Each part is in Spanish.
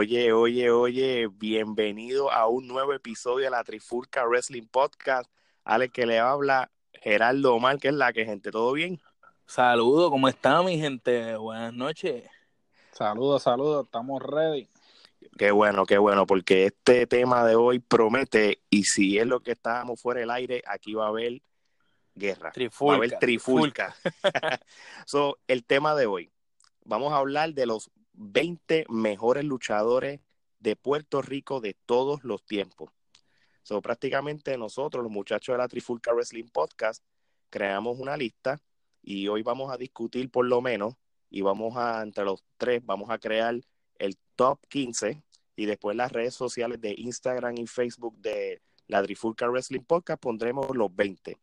Oye, oye, oye, bienvenido a un nuevo episodio de la Trifulca Wrestling Podcast. Alex que le habla, Geraldo Omar, que es la que gente, ¿todo bien? Saludos, ¿cómo está mi gente? Buenas noches. Saludos, saludos, estamos ready. Qué bueno, qué bueno, porque este tema de hoy promete, y si es lo que estábamos fuera del aire, aquí va a haber guerra. Trifulca. Va a haber trifulca. so, el tema de hoy, vamos a hablar de los 20 mejores luchadores de Puerto Rico de todos los tiempos. So, prácticamente nosotros, los muchachos de la Trifulca Wrestling Podcast, creamos una lista y hoy vamos a discutir por lo menos y vamos a, entre los tres, vamos a crear el top 15 y después las redes sociales de Instagram y Facebook de la Trifulca Wrestling Podcast pondremos los 20.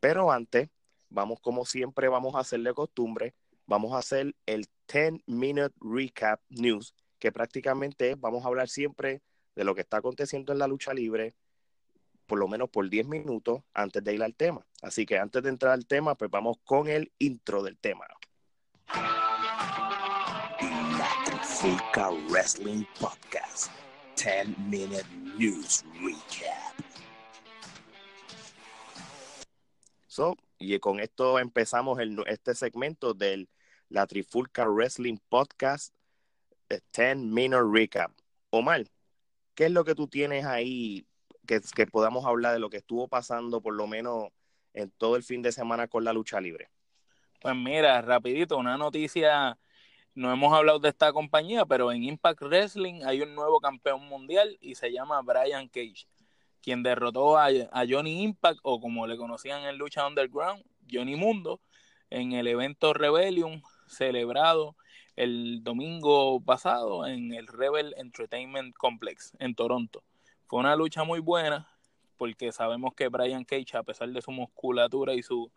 Pero antes, vamos como siempre, vamos a hacer de costumbre, vamos a hacer el 10 Minute Recap News, que prácticamente vamos a hablar siempre de lo que está aconteciendo en la lucha libre, por lo menos por 10 minutos antes de ir al tema. Así que antes de entrar al tema, pues vamos con el intro del tema. La Trifulca Wrestling Podcast 10 Minute News Recap. So, y con esto empezamos el, este segmento del la Trifulca Wrestling Podcast 10 Minute Recap. Omar, ¿qué es lo que tú tienes ahí que, que podamos hablar de lo que estuvo pasando por lo menos en todo el fin de semana con la lucha libre? Pues mira, rapidito, una noticia, no hemos hablado de esta compañía, pero en Impact Wrestling hay un nuevo campeón mundial y se llama Brian Cage, quien derrotó a, a Johnny Impact, o como le conocían en Lucha Underground, Johnny Mundo, en el evento Rebellion celebrado el domingo pasado en el Rebel Entertainment Complex en Toronto. Fue una lucha muy buena porque sabemos que Brian Cage, a pesar de su musculatura y su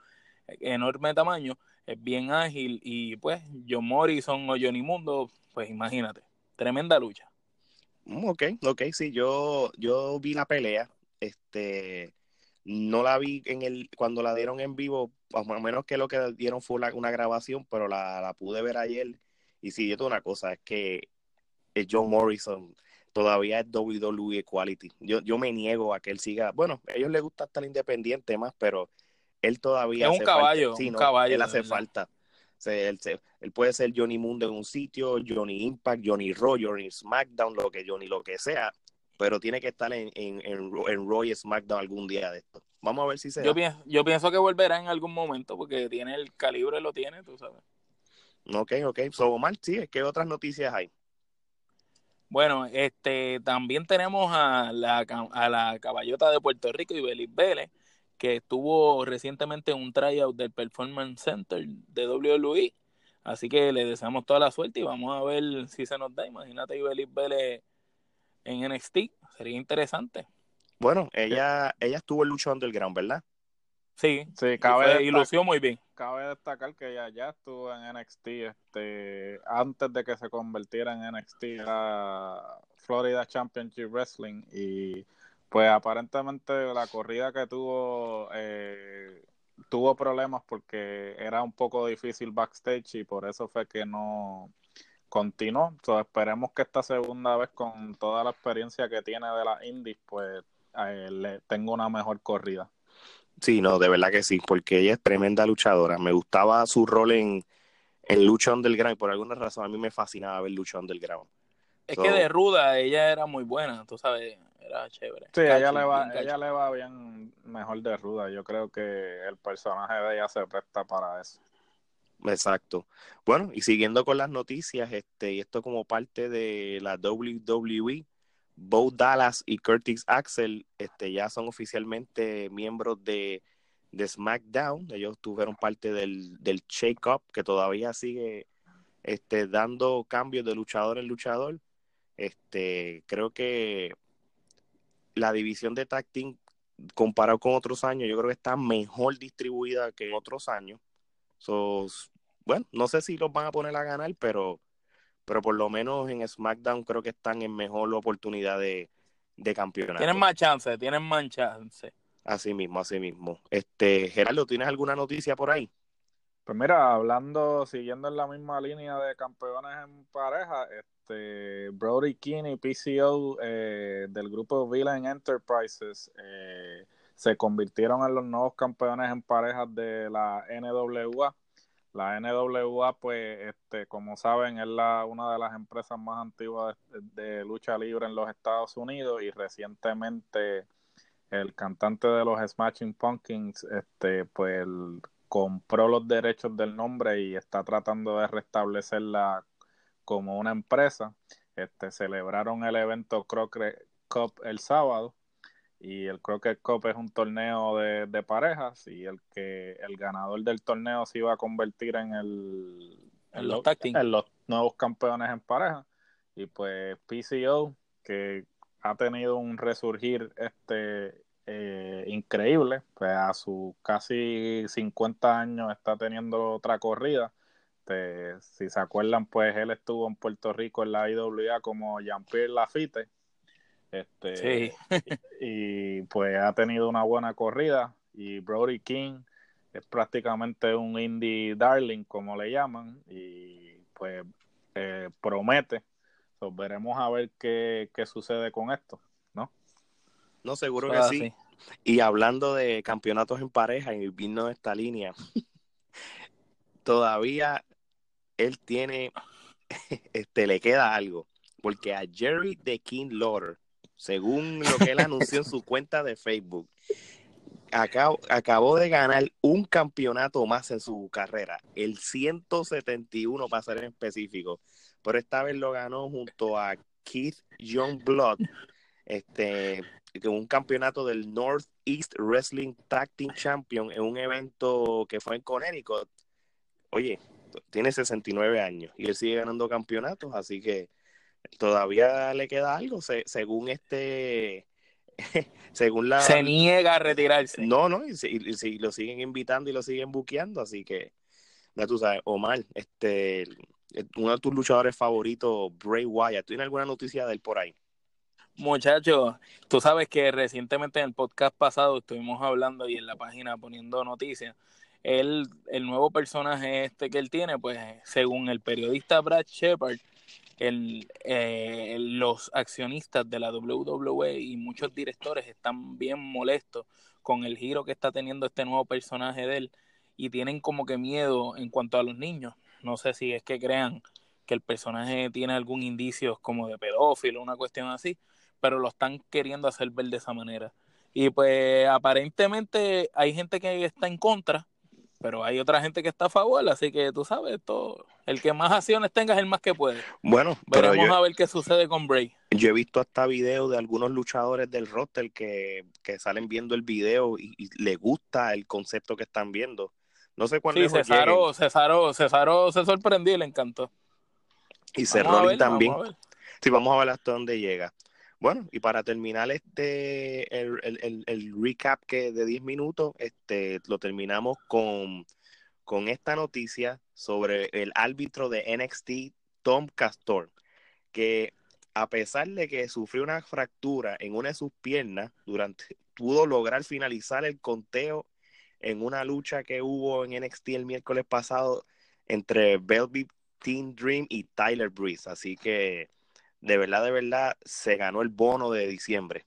enorme tamaño, es bien ágil y pues John Morrison o Johnny Mundo, pues imagínate, tremenda lucha. Mm, Ok, ok, sí, yo, yo vi la pelea, este, no la vi en el, cuando la dieron en vivo, más o menos que lo que dieron fue la- una grabación, pero la, la pude ver ayer y sí, esto una cosa, es que eh, John Morrison todavía es WWE Quality. Yo, yo me niego a que él siga, bueno, a ellos les gusta estar independiente más, pero él todavía Es un caballo. Sí, un no, caballo, él hace verdad. falta. Él, se- él puede ser Johnny Mundo en un sitio, Johnny Impact, Johnny Raw, Johnny SmackDown, lo que Johnny lo que sea, pero tiene que estar en, en, en, en Raw y SmackDown algún día de esto. Vamos a ver si se Yo, da. pienso, yo pienso que volverá en algún momento porque tiene el calibre, lo tiene, tú sabes. Ok, ok. So, Omar, sí, ¿qué otras noticias hay? Bueno, este también tenemos a la, a la caballota de Puerto Rico, Ibelis Vélez, que estuvo recientemente en un tryout del Performance Center de WWE. Así que le deseamos toda la suerte y vamos a ver si se nos da. Imagínate Ibelis Vélez en NXT, sería interesante. Bueno, ella, ella estuvo en Lucha Underground, ¿verdad? Sí, Sí, y, cabe, y lució muy bien. cabe destacar que ella ya estuvo en NXT este, antes de que se convirtiera en NXT a Florida Championship Wrestling y pues aparentemente la corrida que tuvo eh, tuvo problemas porque era un poco difícil backstage y por eso fue que no continuó. So, esperemos que esta segunda vez con toda la experiencia que tiene de las indies pues eh, le tenga una mejor corrida. Sí, no, de verdad que sí, porque ella es tremenda luchadora. Me gustaba su rol en, en Lucha Underground y por alguna razón a mí me fascinaba ver Lucha Underground. Es So- que de ruda ella era muy buena, tú sabes, era chévere. Sí, ella le va, ella le va bien mejor de ruda. Yo creo que el personaje de ella se presta para eso. Exacto. Bueno, y siguiendo con las noticias, este, y esto como parte de la WWE, Bo Dallas y Curtis Axel este, ya son oficialmente miembros de, de SmackDown. Ellos tuvieron parte del, del Shake Up, que todavía sigue este, dando cambios de luchador en luchador. Este, creo que la división de tag team, comparado con otros años, yo creo que está mejor distribuida que en otros años. So, bueno, no sé si los van a poner a ganar, pero, pero por lo menos en SmackDown creo que están en mejor oportunidad de, de campeonato. Tienen más chance, tienen más chance. Así mismo, así mismo. Este, Gerardo, ¿tienes alguna noticia por ahí? Pues mira, hablando, siguiendo en la misma línea de campeones en pareja, este Brody King y PCO eh, del grupo Villain Enterprises eh, se convirtieron en los nuevos campeones en parejas de la NWA. La NWA, pues, este, como saben, es la, una de las empresas más antiguas de, lucha libre en los Estados Unidos y recientemente el cantante de los Smashing Pumpkins, este, pues compró los derechos del nombre y está tratando de restablecerla como una empresa. Este, celebraron el evento Crockett Cup el sábado y el Crockett Cup es un torneo de, de, parejas y el que el ganador del torneo se iba a convertir en el en los, en los nuevos campeones en pareja y pues PCO que ha tenido un resurgir este eh, increíble. Pues a sus casi 50 años está teniendo otra corrida. Este, si se acuerdan, pues él estuvo en Puerto Rico en la IWA como Jean-Pierre Lafitte. Este, y, y, pues ha tenido una buena corrida. Y Brody King es prácticamente un indie darling, como le llaman. Y pues eh, promete. Pues veremos a ver qué, qué sucede con esto, ¿no? No, seguro que sí. Y hablando de campeonatos en pareja y vino esta línea, todavía él tiene, este, le queda algo, porque a Jerry the King Lauder, según lo que él anunció en su cuenta de Facebook, acabó, de ganar un campeonato más en su carrera, el 171 para ser específico, pero esta vez lo ganó junto a Keith Youngblood, este, un campeonato del Northeast Wrestling Tag Team Champion en un evento que fue en Connecticut. Oye, tiene 69 años y él sigue ganando campeonatos, así que todavía le queda algo, según este según la se niega a retirarse. No, no, y, si, lo siguen invitando y lo siguen buqueando, así que ya tú sabes, Omar, este uno de tus luchadores favoritos, Bray Wyatt, ¿tienes alguna noticia de él por ahí? Muchachos, tú sabes que recientemente en el podcast pasado estuvimos hablando y en la página poniendo noticias. Él, el nuevo personaje este que él tiene, pues según el periodista Brad Shepard, eh, los accionistas de la WWE y muchos directores están bien molestos con el giro que está teniendo este nuevo personaje de él y tienen como que miedo en cuanto a los niños. No sé si es que crean que el personaje tiene algún indicio como de pedófilo, una cuestión así, pero lo están queriendo hacer ver de esa manera. Y pues aparentemente hay gente que está en contra, pero hay otra gente que está a favor, así que tú sabes, todo, el que más acciones tenga es el más que puede. Bueno, pero veremos a ver qué sucede con Bray. Yo he visto hasta videos de algunos luchadores del roster que, que salen viendo el video y, y le gusta el concepto que están viendo. No sé cuándo. Sí, Cesaro, Cesaro, Cesaro se sorprendió y le encantó. Y Cerrone también. Sí, vamos a ver hasta dónde llega. Bueno, y para terminar este el, el, el recap que de 10 minutos, este lo terminamos con, con esta noticia sobre el árbitro de NXT, Tom Castor, que a pesar de que sufrió una fractura en una de sus piernas, durante, pudo lograr finalizar el conteo en una lucha que hubo en NXT el miércoles pasado entre Velvet Team Dream y Tyler Breeze. Así que de verdad, de verdad, se ganó el bono de diciembre.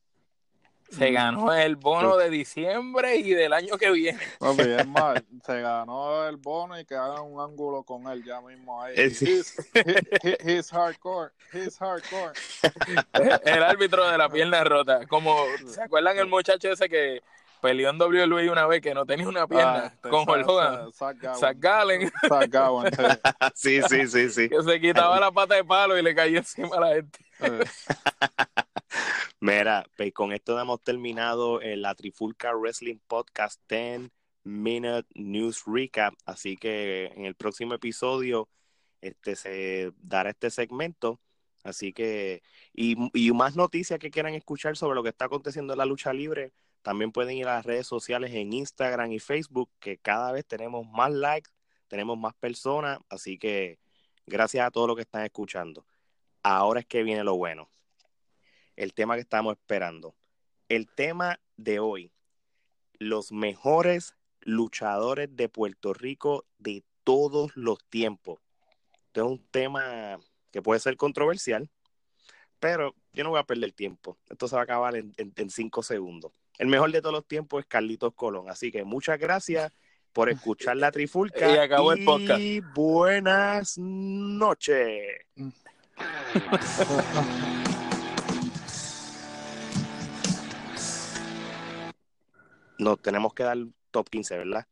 Se ganó el bono de diciembre y del año que viene. No, pues, es más, se ganó el bono y que hagan un ángulo con él ya mismo ahí. He's, hardcore, he's hardcore. El árbitro de la pierna rota. Como, ¿se acuerdan el muchacho ese que peleó en WWE una vez que no tenía una pierna ah, con Hulk Hogan. Zach Gallen. Sí, sí, sí, sí. Que se quitaba la pata de palo y le caía encima a la gente. Eh. Mira, pues con esto hemos terminado la Trifulca Wrestling Podcast 10 Minute News Recap. Así que en el próximo episodio este, se dará este segmento. Así que, y, y más noticias que quieran escuchar sobre lo que está aconteciendo en la lucha libre, también pueden ir a las redes sociales en Instagram y Facebook, que cada vez tenemos más likes, tenemos más personas, así que gracias a todos los que están escuchando. Ahora es que viene lo bueno. El tema que estamos esperando. El tema de hoy. Los mejores luchadores de Puerto Rico de todos los tiempos. Este es un tema que puede ser controversial, pero yo no voy a perder tiempo. Esto se va a acabar en, cinco segundos. El mejor de todos los tiempos es Carlitos Colón. Así que muchas gracias por escuchar la trifulca. y acabó el podcast. Y buenas noches. Nos tenemos que dar top 15, ¿verdad?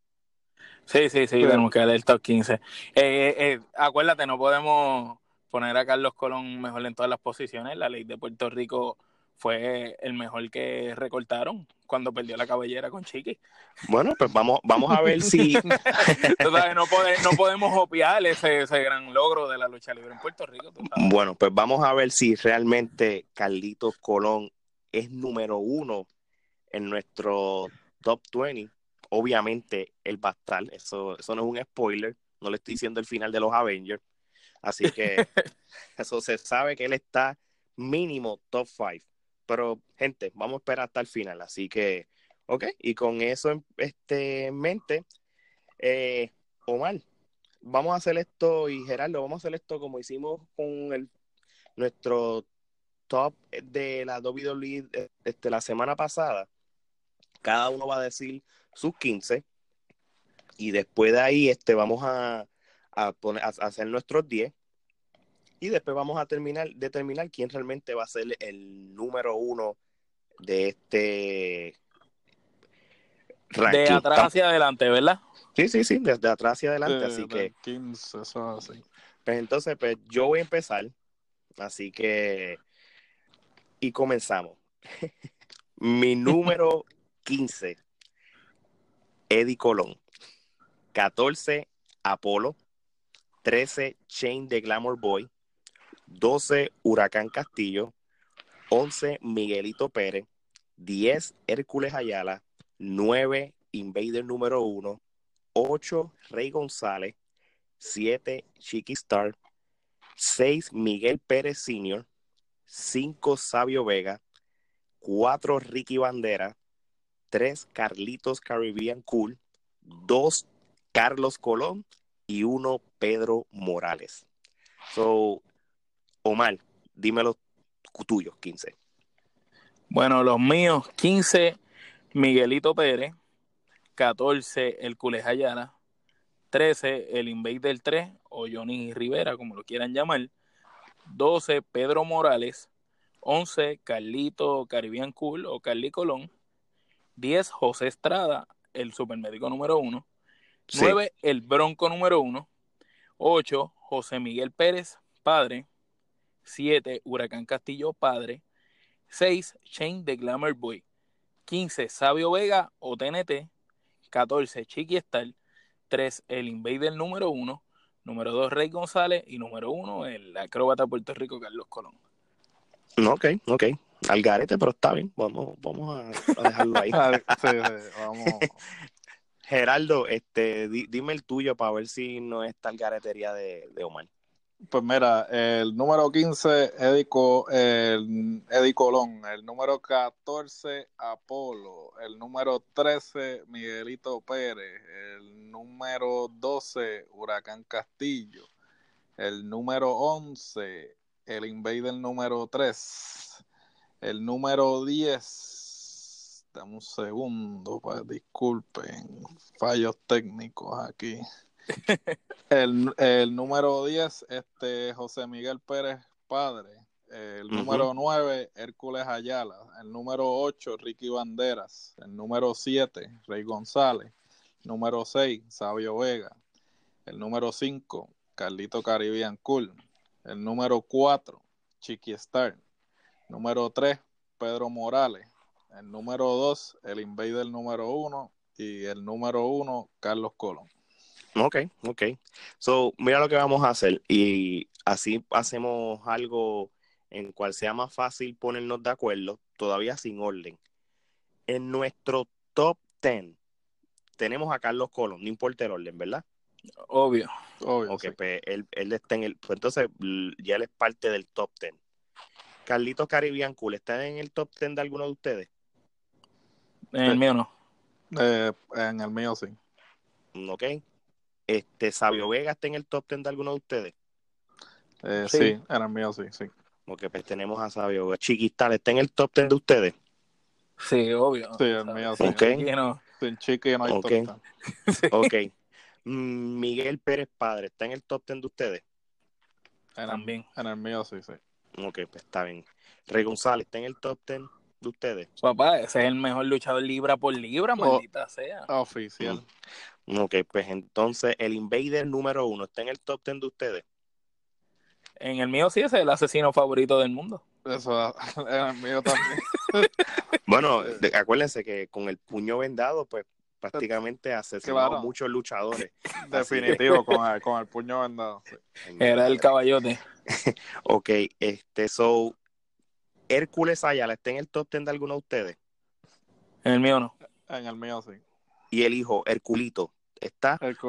Sí, sí, sí, tenemos que dar el top 15. Eh, eh, acuérdate, no podemos poner a Carlos Colón mejor en todas las posiciones. La ley de Puerto Rico fue el mejor que recortaron cuando perdió la cabellera con Chiqui. Bueno, pues vamos, vamos a ver si. no, no podemos obviar ese, ese, gran logro de la lucha libre en Puerto Rico. Bueno, pues vamos a ver si realmente Carlitos Colón es número uno en nuestro top 20. Obviamente él va a estar, eso, eso no es un spoiler, no le estoy diciendo el final de los Avengers. Así que eso se sabe que él está mínimo top 5. Pero, gente, vamos a esperar hasta el final. Así que, ok, y con eso en este, mente, eh, Omar, vamos a hacer esto, y Gerardo, vamos a hacer esto como hicimos con el, nuestro top de la WWE este, la semana pasada. Cada uno va a decir sus 15 y después de ahí este, vamos a, a, poner, a hacer nuestros 10 y después vamos a terminar, determinar quién realmente va a ser el número uno de este ranking. De atrás hacia adelante, ¿verdad? Sí, sí, sí, desde atrás hacia adelante, así que... 15, eso así. Pues entonces, pues yo voy a empezar, así que... Y comenzamos. Mi número 15, Eddie Colón. 14, Apolo. 13, Chain de Glamour Boy. 12 Huracán Castillo, 11 Miguelito Pérez, 10 Hércules Ayala, 9 Invader número 1, 8 Rey González, 7 Chiqui Star, 6 Miguel Pérez Sr., 5 Sabio Vega, 4 Ricky Bandera, 3 Carlitos Caribbean Cool, 2 Carlos Colón y 1 Pedro Morales. So, Omar, dime los tuyos, 15. Bueno, los míos, 15, Miguelito Pérez, 14, el Cules Ayala, 13, el Invader 3, o Johnny Rivera, como lo quieran llamar, 12, Pedro Morales, 11, Carlito Caribbean Cool o Carly Colón, 10, José Estrada, el supermédico número 1, 9, el Bronco número 1, 8, José Miguel Pérez, padre, 7. Huracán Castillo Padre. 6. Shane de Glamour Boy. 15. Sabio Vega o TNT. 14. Chiqui Star. 3. El Invader número 1. Número 2. Rey González. Y número 1. El acróbata de Puerto Rico Carlos Colón. Ok, ok. Al garete, pero está bien. Vamos, vamos a, dejarlo ahí. sí, vamos. Geraldo, este, dime el tuyo para ver si no es tal garetería de, de Omar. Pues mira, el número 15, Eddie, el, Eddie Colón. El número 14, Apolo. El número 13, Miguelito Pérez. El número 12, Huracán Castillo. El número 11, el Invader número 3. El número 10, dame un segundo, pues, disculpen, fallos técnicos aquí el, el, número 10, este, José Miguel Pérez Padre. El número 9, Hércules Ayala. El número 8, Ricky Banderas. El número 7, Rey González. Número 6, Sabio Vega. El número 5, Carlito Caribbean Cool. El número 4, Chiqui Star. Número 3, Pedro Morales. El número 2, el Invader número 1. Y el número 1, Carlos Colón. Ok, ok. So, mira lo que vamos a hacer y así hacemos algo en cual sea más fácil ponernos de acuerdo, todavía sin orden. En nuestro top 10 tenemos a Carlos Colón, no importa el orden, ¿verdad? Obvio. Obvio. Ok, sí. pues él, él está en el. Pues entonces ya él es parte del top 10. Carlitos Caribbean Cool, ¿está en el top 10 de alguno de ustedes? En el mío no. Eh, en el mío sí. Ok. Este, Sabio Vega está en el top 10 de alguno de ustedes. Eh, Sí. sí. en el mío sí, sí. Ok, pues tenemos a Sabio Vega. Chiquistal, ¿está en el top 10 de ustedes? Sí, obvio. Sí, el mío sí. Ok. Aquí no. Hay Ok. torta. Ok. Mm, Miguel Pérez Padre, ¿está en el top 10 de ustedes? En el, También. en el mío sí, sí. Ok, pues está bien. Rey González, ¿está en el top 10 de ustedes? Papá, ese es el mejor luchador libra por libra, Oh. maldita sea. Oficial. Ok, pues entonces el Invader número uno, ¿está en el top 10 de ustedes? En el mío sí ese es el asesino favorito del mundo. Eso en el mío también. Bueno, de- acuérdense que con el puño vendado, pues prácticamente asesinó Claro. a muchos luchadores. Definitivo, con el, con el puño vendado. sí. Era el caballote. Ok, este, so, Hércules Ayala, ¿está en el top 10 de alguno de ustedes? En el mío no. En el mío sí. Y el hijo, Herculito, ¿está? El cu-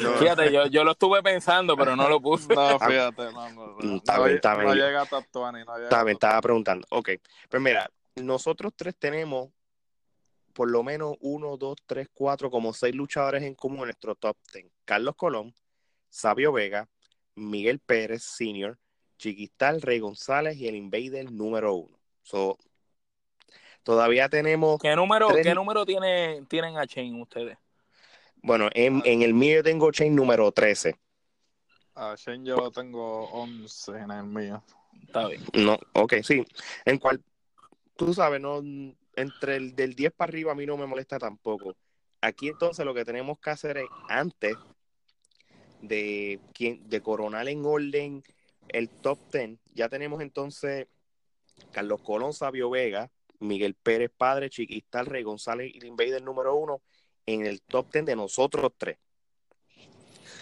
No. Fíjate, yo, yo lo estuve pensando, pero no lo puse. No, fíjate, no, no, no, está no, bien, está no llega a 20, no llega Está bien, estaba preguntando. Ok, pues mira, nosotros tres tenemos por lo menos uno, dos, tres, cuatro, como seis luchadores en común en nuestro top 10. Carlos Colón, Sabio Vega, Miguel Pérez Sr., Chiquistal, Rey González y el Invader número uno. So, todavía tenemos, ¿Qué número, Tres- ¿qué número tiene, tienen a Chain ustedes? bueno, en, en el mío yo tengo chain número 13. A Shane yo lo tengo 11 en el mío. Está bien. No, ok, sí. En cual, tú sabes, no, entre el del 10 para arriba a mí no me molesta tampoco. Aquí entonces lo que tenemos que hacer es, antes de, quien, de coronar en orden el top 10, ya tenemos entonces Carlos Colón, Sabio Vega, Miguel Pérez Padre, Chiquistal, Rey González y el Invader número uno en el top 10 de nosotros tres.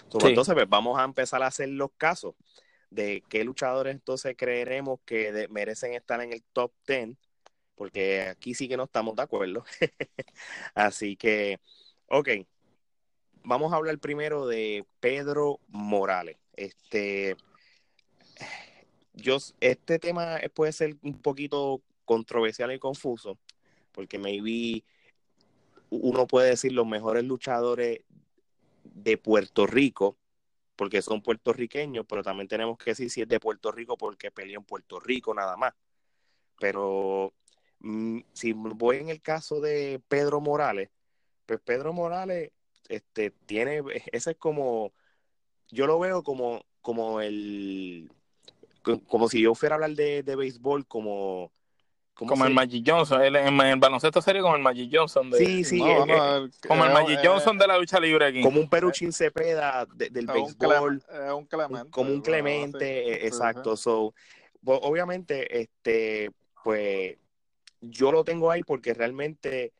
Sí. Entonces, pues vamos a empezar a hacer los casos de qué luchadores entonces creeremos que de- merecen estar en el top 10, porque aquí sí que no estamos de acuerdo. Así que, ok, vamos a hablar primero de Pedro Morales. Este, yo, este tema puede ser un poquito controversial y confuso, porque maybe uno puede decir los mejores luchadores de Puerto Rico, porque son puertorriqueños, pero también tenemos que decir si es de Puerto Rico porque peleó en Puerto Rico nada más. Pero mm, si voy en el caso de Pedro Morales, pues Pedro Morales este, tiene, ese es como, yo lo veo como, como el, co- como si yo fuera a hablar de, de béisbol, como, ¿cómo Como el Magic Johnson. El, en el baloncesto serio como el Magic Johnson. De, Sí, sí, No, eh, no, el- Como el eh, Magic eh, Johnson de la lucha libre aquí. como un Peruchín Cepeda de- del béisbol. Un Clemente. como un. Clemente, Sí, eh, sí, exacto. So, pues, obviamente, este, pues yo lo tengo ahí porque realmente,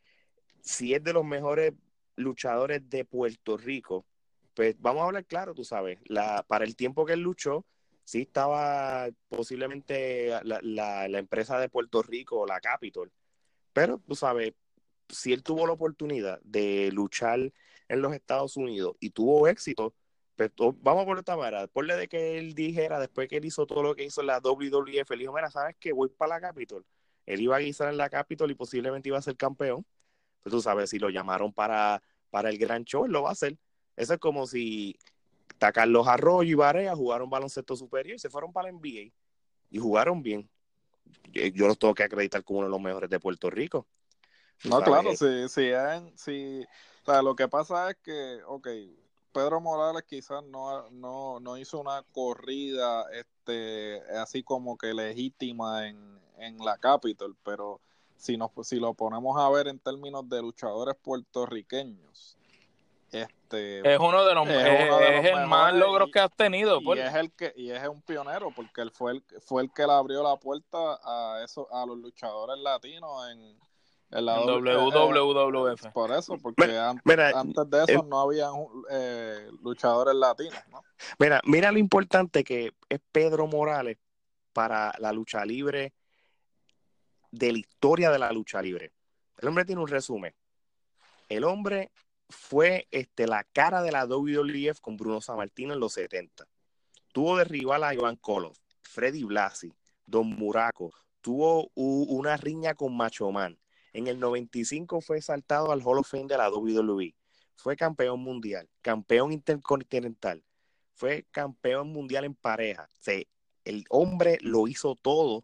si es de los mejores luchadores de Puerto Rico, pues vamos a hablar claro, tú sabes, la, para el tiempo que él luchó, sí estaba posiblemente la, la, empresa de Puerto Rico, la Capitol, pero tú sabes, si él tuvo la oportunidad de luchar en los Estados Unidos y tuvo éxito, pues, vamos por esta manera, ponle de que él dijera, después que él hizo todo lo que hizo en la WWF, él dijo, mira, ¿sabes qué? Voy para la Capitol. Él iba a guisar en la Capitol y posiblemente iba a ser campeón. Pues tú sabes, si lo llamaron para, para el gran show, él lo va a hacer. Eso es como si está Carlos Arroyo y Barea jugaron baloncesto superior y se fueron para la NBA y jugaron bien. Yo, yo los tengo que acreditar como uno de los mejores de Puerto Rico. No, sabes, claro, sí, sí, en- sí. O sea, lo que pasa es que, ok, Pedro Morales quizás no, no, no hizo una corrida este, así como que legítima en, en la Capitol, pero si, nos, si lo ponemos a ver en términos de luchadores puertorriqueños, este, Es uno de los, Es es, uno de los es el más logros y- que has tenido. y por- es el que y es un pionero porque él fue el fue el que le abrió la puerta a eso a los luchadores latinos en, En la WWF. eh, por eso, porque Mira, an- mira, antes de eso eh, no había eh, luchadores latinos, ¿no? Mira, mira lo importante que es Pedro Morales para la lucha libre de la historia de la lucha libre. El hombre tiene un resumen. El hombre fue este, la cara de la WWF con Bruno Sammartino en los 70. Tuvo de rival a Iván Koloff, Freddy Blasi, Don Muraco. Tuvo una riña con Macho Man. En el 95 fue saltado al Hall of Fame de la WWE. Fue campeón mundial, campeón intercontinental, fue campeón mundial en pareja. El hombre lo hizo todo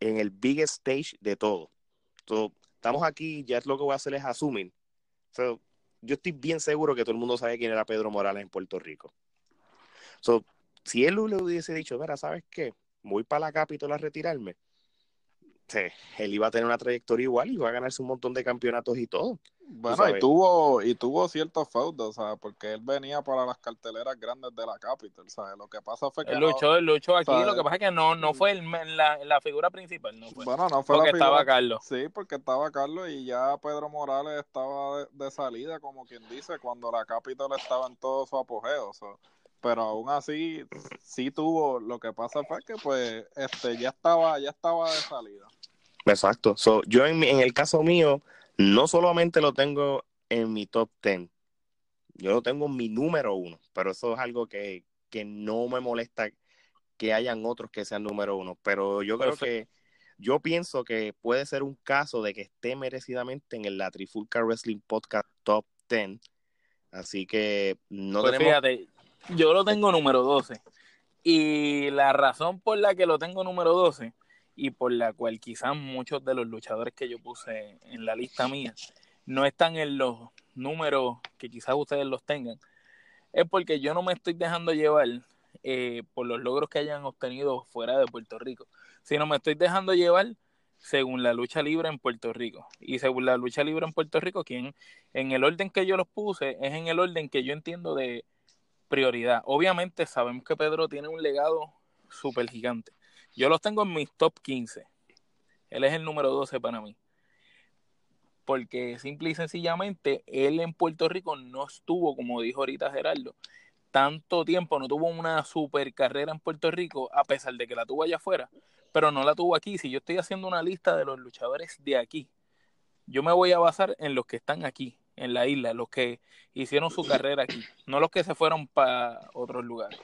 en el biggest stage de todo. So, estamos aquí, ya es lo que voy a hacer es asumir. Yo estoy bien seguro que todo el mundo sabe quién era Pedro Morales en Puerto Rico. So, si él le hubiese dicho, mira, ¿sabes qué? Voy para la capital a retirarme. Sí, él iba a tener una trayectoria igual y iba a ganarse un montón de campeonatos y todo. Bueno, y tuvo, y tuvo ciertos feudos, o sea, porque él venía para las carteleras grandes de la Capital, ¿sabes? Lo que pasa fue que Él no- luchó, él luchó aquí, ¿sabes? lo que pasa es que no, no fue el- la, la figura principal, no fue. bueno, no fue porque la estaba figura- Carlos. Sí, porque estaba Carlos y ya Pedro Morales estaba de, de salida, como quien dice, cuando la Capital estaba en todo su apogeo. so. Pero aún así, sí tuvo, lo que pasa fue que pues este ya estaba, ya estaba de salida. Exacto. So, yo en, mi- en el caso mío, no solamente lo tengo en mi top 10, yo lo tengo en mi número uno, pero eso es algo que, que no me molesta que hayan otros que sean número uno, pero yo creo que yo pienso que puede ser un caso de que esté merecidamente en el la Trifulca Wrestling Podcast Top 10, así que no Pues tenemos... fíjate, yo lo tengo número 12. Y la razón por la que lo tengo número 12 y por la cual quizás muchos de los luchadores que yo puse en la lista mía no están en los números que quizás ustedes los tengan, es porque yo no me estoy dejando llevar eh, por los logros que hayan obtenido fuera de Puerto Rico, sino me estoy dejando llevar según la lucha libre en Puerto Rico. Y según la lucha libre en Puerto Rico, quien en el orden que yo los puse es en el orden que yo entiendo de prioridad. Obviamente sabemos que Pedro tiene un legado súper gigante. Yo los tengo en mis top 15. Él es el número 12 para mí. Porque simple y sencillamente él en Puerto Rico no estuvo, como dijo ahorita Gerardo, tanto tiempo, no tuvo una super carrera en Puerto Rico, a pesar de que la tuvo allá afuera, pero no la tuvo aquí. Si yo estoy haciendo una lista de los luchadores de aquí, yo me voy a basar en los que están aquí, en la isla, los que hicieron su carrera aquí, no los que se fueron para otros lugares.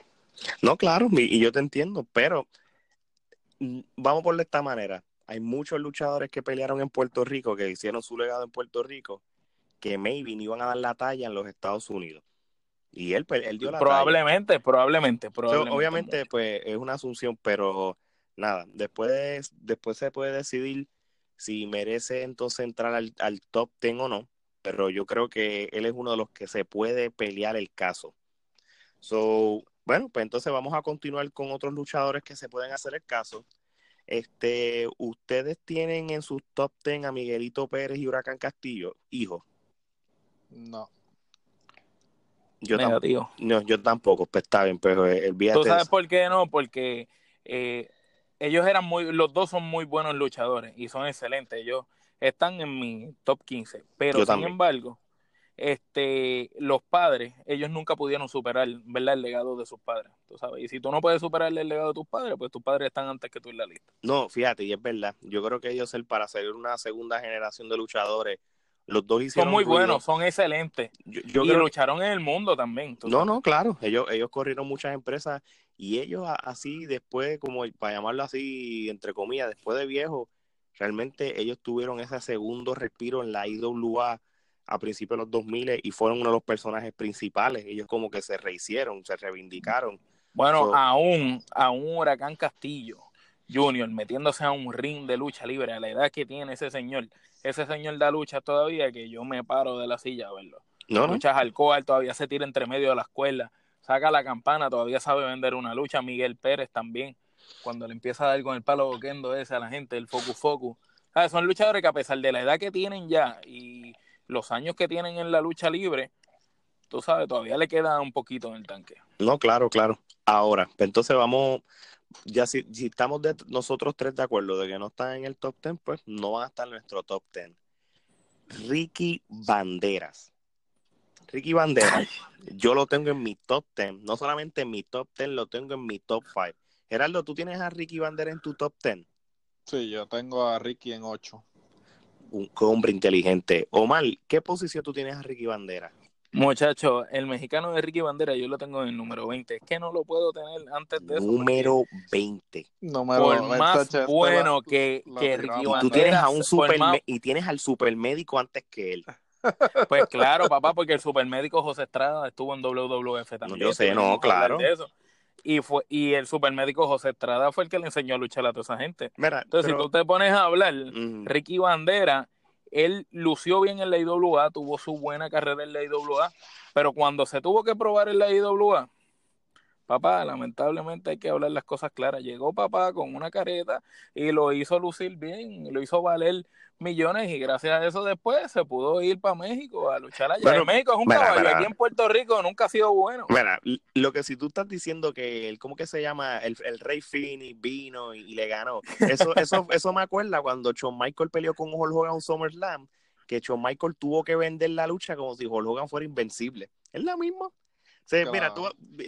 No, claro, y, yo te entiendo, pero vamos por de esta manera. Hay muchos luchadores que pelearon en Puerto Rico, que hicieron su legado en Puerto Rico, que maybe no iban a dar la talla en los Estados Unidos. Y él, pe- él dio la Probablemente, probablemente, talla. So, probablemente. obviamente, pues es una asunción, pero nada, después, después se puede decidir si merece entonces entrar al, al top 10 o no, pero yo creo que él es uno de los que se puede pelear el caso. So, bueno, pues entonces vamos a continuar con otros luchadores que se pueden hacer el caso. Este, ustedes tienen en sus top 10 a Miguelito Pérez y Huracán Castillo, hijo. No. Yo, Negativo. no, yo tampoco, pues está bien, pero el ¿Tú sabes por qué no? Porque eh, ellos eran muy, los dos son muy buenos luchadores y son excelentes. Ellos están en mi top 15. Pero Yo sin también. embargo, este, los padres, ellos nunca pudieron superar, ¿verdad? El legado de sus padres. Tú sabes. Y si tú no puedes superar el legado de tus padres, pues tus padres están antes que tú en la lista. No, fíjate, y es verdad. Yo creo que ellos, el, para ser una segunda generación de luchadores, los dos hicieron Son muy ruido. buenos, son excelentes. Yo, yo y creo- lucharon en el mundo también. No, sabes. no, claro. Ellos, ellos corrieron muchas empresas y ellos así después, como para llamarlo así, entre comillas, después de viejo, realmente ellos tuvieron ese segundo respiro en la IWA a principios de los 2000 y fueron uno de los personajes principales. Ellos como que se rehicieron, se reivindicaron. Bueno, So- aún a un Huracán Castillo Junior metiéndose a un ring de lucha libre a la edad que tiene ese señor, ese señor da lucha todavía que yo me paro de la silla a verlo. No, no. Luchas alcohol, todavía se tira entre medio de la escuela, saca la campana, todavía sabe vender una lucha. Miguel Pérez también, cuando le empieza a dar con el palo boquendo ese a la gente, el focus focus. ¿Sabes? Son luchadores que a pesar de la edad que tienen ya y los años que tienen en la lucha libre, tú sabes, todavía le queda un poquito en el tanque. No, claro, claro. Ahora, pues entonces vamos, ya si, si estamos de, nosotros tres de acuerdo de que no están en el top 10, pues no van a estar en nuestro top 10. Ricky Banderas. Ricky Banderas, yo lo tengo en mi top 10. No solamente en mi top 10, lo tengo en mi top 5. Gerardo, ¿tú tienes a Ricky Banderas en tu top 10? Sí, yo tengo a Ricky en 8. Un hombre inteligente. Omar, ¿qué posición tú tienes a Ricky Banderas? Muchacho, el mexicano de Ricky Bandera yo lo tengo en el número 20. Es que no lo puedo tener antes de eso. Número 20. Número Por 20, más bueno la- que, la que. Ricky Y Banderas. tú tienes a un super más- y tienes al supermédico antes que él. Pues claro, papá, porque el supermédico José Estrada estuvo en WWF también. yo sé, no, claro. de eso. Y fue y el supermédico José Estrada fue el que le enseñó a luchar a toda esa gente. Mira, Entonces, pero- si tú te pones a hablar. Ricky Bandera, él lució bien en la IWA, tuvo su buena carrera en la IWA, pero cuando se tuvo que probar en la IWA, papá, lamentablemente hay que hablar las cosas claras. Llegó papá con una careta y lo hizo lucir bien, lo hizo valer millones y gracias a eso después se pudo ir para México a luchar allá. Bueno, En México es un mira, caballo, mira. aquí en Puerto Rico nunca ha sido bueno. Mira, lo que si tú estás diciendo que el, ¿cómo que se llama? El, el Rey Phoenix vino y, y le ganó. Eso, eso, eso me acuerda cuando Shawn Michael peleó con Hulk Hogan en SummerSlam, que Shawn Michael tuvo que vender la lucha como si Hulk Hogan fuera invencible. Es lo mismo. Sea, mira, tú,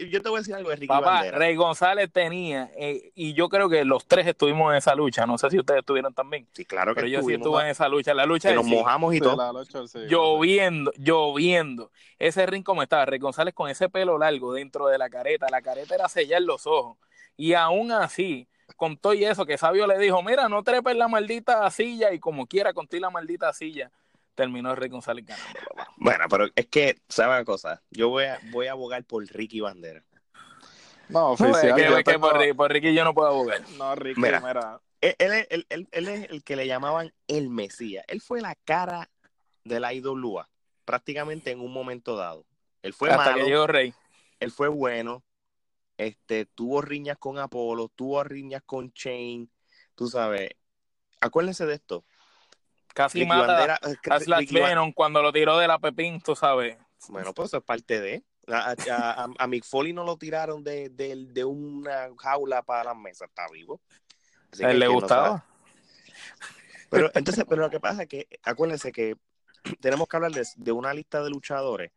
yo te voy a decir algo de Ricky Papá, Bandera. Rey González tenía, eh, y yo creo que los tres estuvimos en esa lucha, no sé si ustedes estuvieron también. Sí, claro que Pero yo sí estuve en esa lucha. La lucha que de nos mojamos y Sí, todo. la lucha, sí, lloviendo, lloviendo. Ese ring como estaba, Rey González con ese pelo largo dentro de la careta. La careta era sellar los ojos. Y aún así, con todo y eso, que Sabio le dijo, mira, no trepes la maldita silla y como quiera contigo la maldita silla, terminó Rey González ganando, papá. Bueno, pero es que, ¿sabes una cosa? Yo voy a, voy a abogar por Ricky Bandera. No, Es que- oficial. yo es que tengo- por, Ricky, por Ricky yo no puedo abogar. No, Ricky, Mira. mira. Él, él- él- él es el que le llamaban el Mesías. Él fue la cara de la IWA, prácticamente en un momento dado. Él fue Hasta malo, que llegó Rey. él fue bueno, este, tuvo riñas con Apolo, tuvo riñas con Chain, tú sabes. Acuérdense de esto. Casi Ricky mata Bandera- a Slash Venom cuando lo tiró de la Pepín, tú sabes. Bueno, pues eso es parte de. A, a, a- a Mick Foley no lo tiraron de, de- de una jaula para la mesa, está vivo. Así A que él le no gustaba. Pero entonces, pero lo que pasa es que, acuérdense que tenemos que hablar de, de una lista de luchadores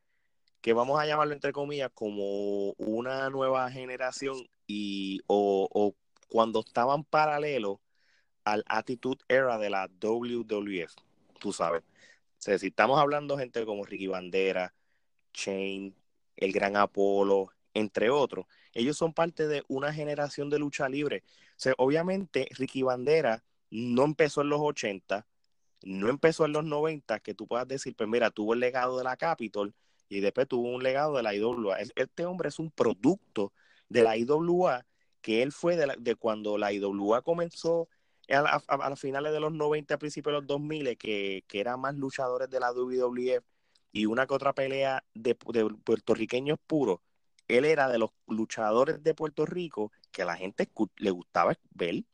que vamos a llamarlo entre comillas como una nueva generación y o, o cuando estaban paralelos al Attitude Era de la WWF, tú sabes. O sea, si estamos hablando gente como Ricky Bandera, Chain, el Gran Apolo, entre otros, ellos son parte de una generación de lucha libre. O sea, obviamente Ricky Bandera no empezó en los 80, no empezó en los 90, que tú puedas decir, pues mira, tuvo el legado de la Capitol y después tuvo un legado de la IWA. Es- Este hombre es un producto de la IWA, que él fue de, la- de cuando la IWA comenzó a, la- a- a las finales de los 90, a principios de los 2000, que, que eran más luchadores de la WWF y una que otra pelea de, de puertorriqueños puros. Él era de los luchadores de Puerto Rico que a la gente le gustaba ver,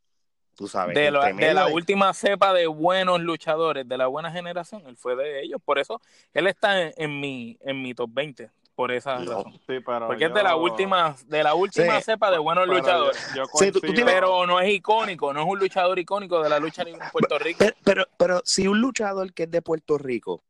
tú sabes. de, la- entre medio de la de- última cepa de buenos luchadores de la buena generación, él fue de ellos. Por eso él está en, en mi en mi top 20, por esa No. razón. Sí, pero Porque es de la última, de la última Sí. cepa de buenos pero luchadores. Yo, yo Sí, tú- tú coincido- tienes- Pero no es icónico, no es un luchador icónico de la lucha en Puerto Rico. Pero, pero, pero si un luchador que es de Puerto Rico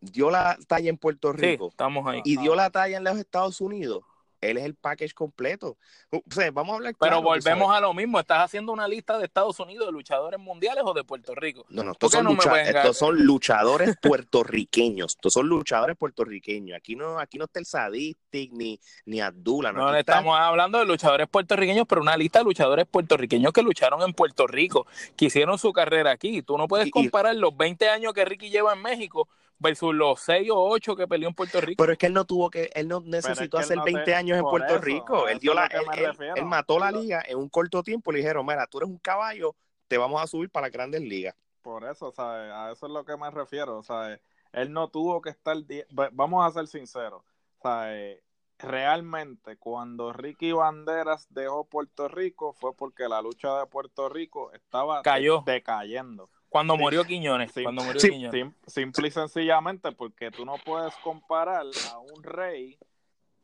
dio la talla en Puerto Sí, Rico estamos ahí. y dio la talla en los Estados Unidos, él es el package completo. O sea, vamos a hablar Pero claro, volvemos a lo mismo. ¿Estás haciendo una lista de Estados Unidos de luchadores mundiales o de Puerto Rico? No, no, ¿Por estos son, no lucha- estos son luchadores puertorriqueños. Estos son luchadores puertorriqueños. Aquí no, aquí no está el Sadistic ni, ni Abdullah. No, le está- estamos hablando de luchadores puertorriqueños, pero una lista de luchadores puertorriqueños que lucharon en Puerto Rico, que hicieron su carrera aquí. Tú no puedes y- comparar los 20 años que Ricky lleva en México versus los 6 o 8 que peleó en Puerto Rico. Pero es que él no tuvo que, él no necesitó que hacer no 20 te- años en Puerto eso, Rico. Él dio la, él, mató la liga en un corto tiempo. Le dijeron, mira, tú eres un caballo, te vamos a subir para las grandes ligas. Por eso, ¿sabes? A eso es lo que me refiero, ¿sabes? Él no tuvo que estar... Vamos a ser sinceros, ¿sabes? Realmente, cuando Ricky Banderas dejó Puerto Rico fue porque la lucha de Puerto Rico estaba Cayó. decayendo. Cuando Sí. murió Quiñones, Sí. cuando murió Sí. Quiñones. Sim- simple y sencillamente porque tú no puedes comparar a un rey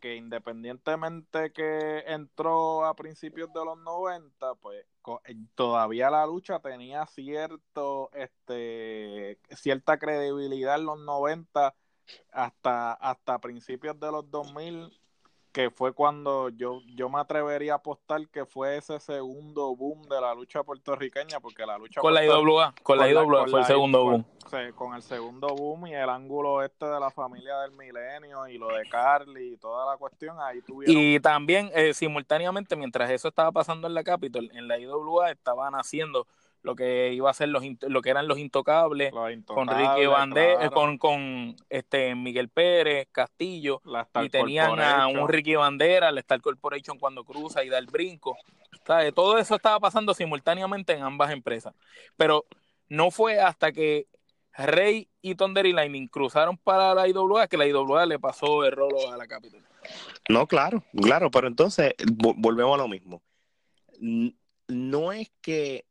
que independientemente que entró a principios de los 90, pues eh, todavía la lucha tenía cierto, este, cierta credibilidad en los 90 hasta, hasta principios de los 2000 que fue cuando yo, yo me atrevería a apostar que fue ese segundo boom de la lucha puertorriqueña, porque la lucha con la IWA, con, la IWA fue el segundo boom. Con, el segundo boom y el ángulo este de la familia del milenio y lo de Carly y toda la cuestión, ahí tuvieron... Y también eh, simultáneamente, mientras eso estaba pasando en la Capitol, en la IWA estaban haciendo lo que iba a ser los lo que eran los intocables, con Ricky Bandera, con, con este Miguel Pérez, Castillo, y tenían a un Ricky Bandera, la Star Corporation cuando cruza y da el brinco. Todo eso estaba pasando simultáneamente en ambas empresas. Pero no fue hasta que Rey y Thunder y Lightning cruzaron para la IWA que la IWA le pasó el rolo a la capital. No, claro, claro, pero entonces volvemos a lo mismo. No es que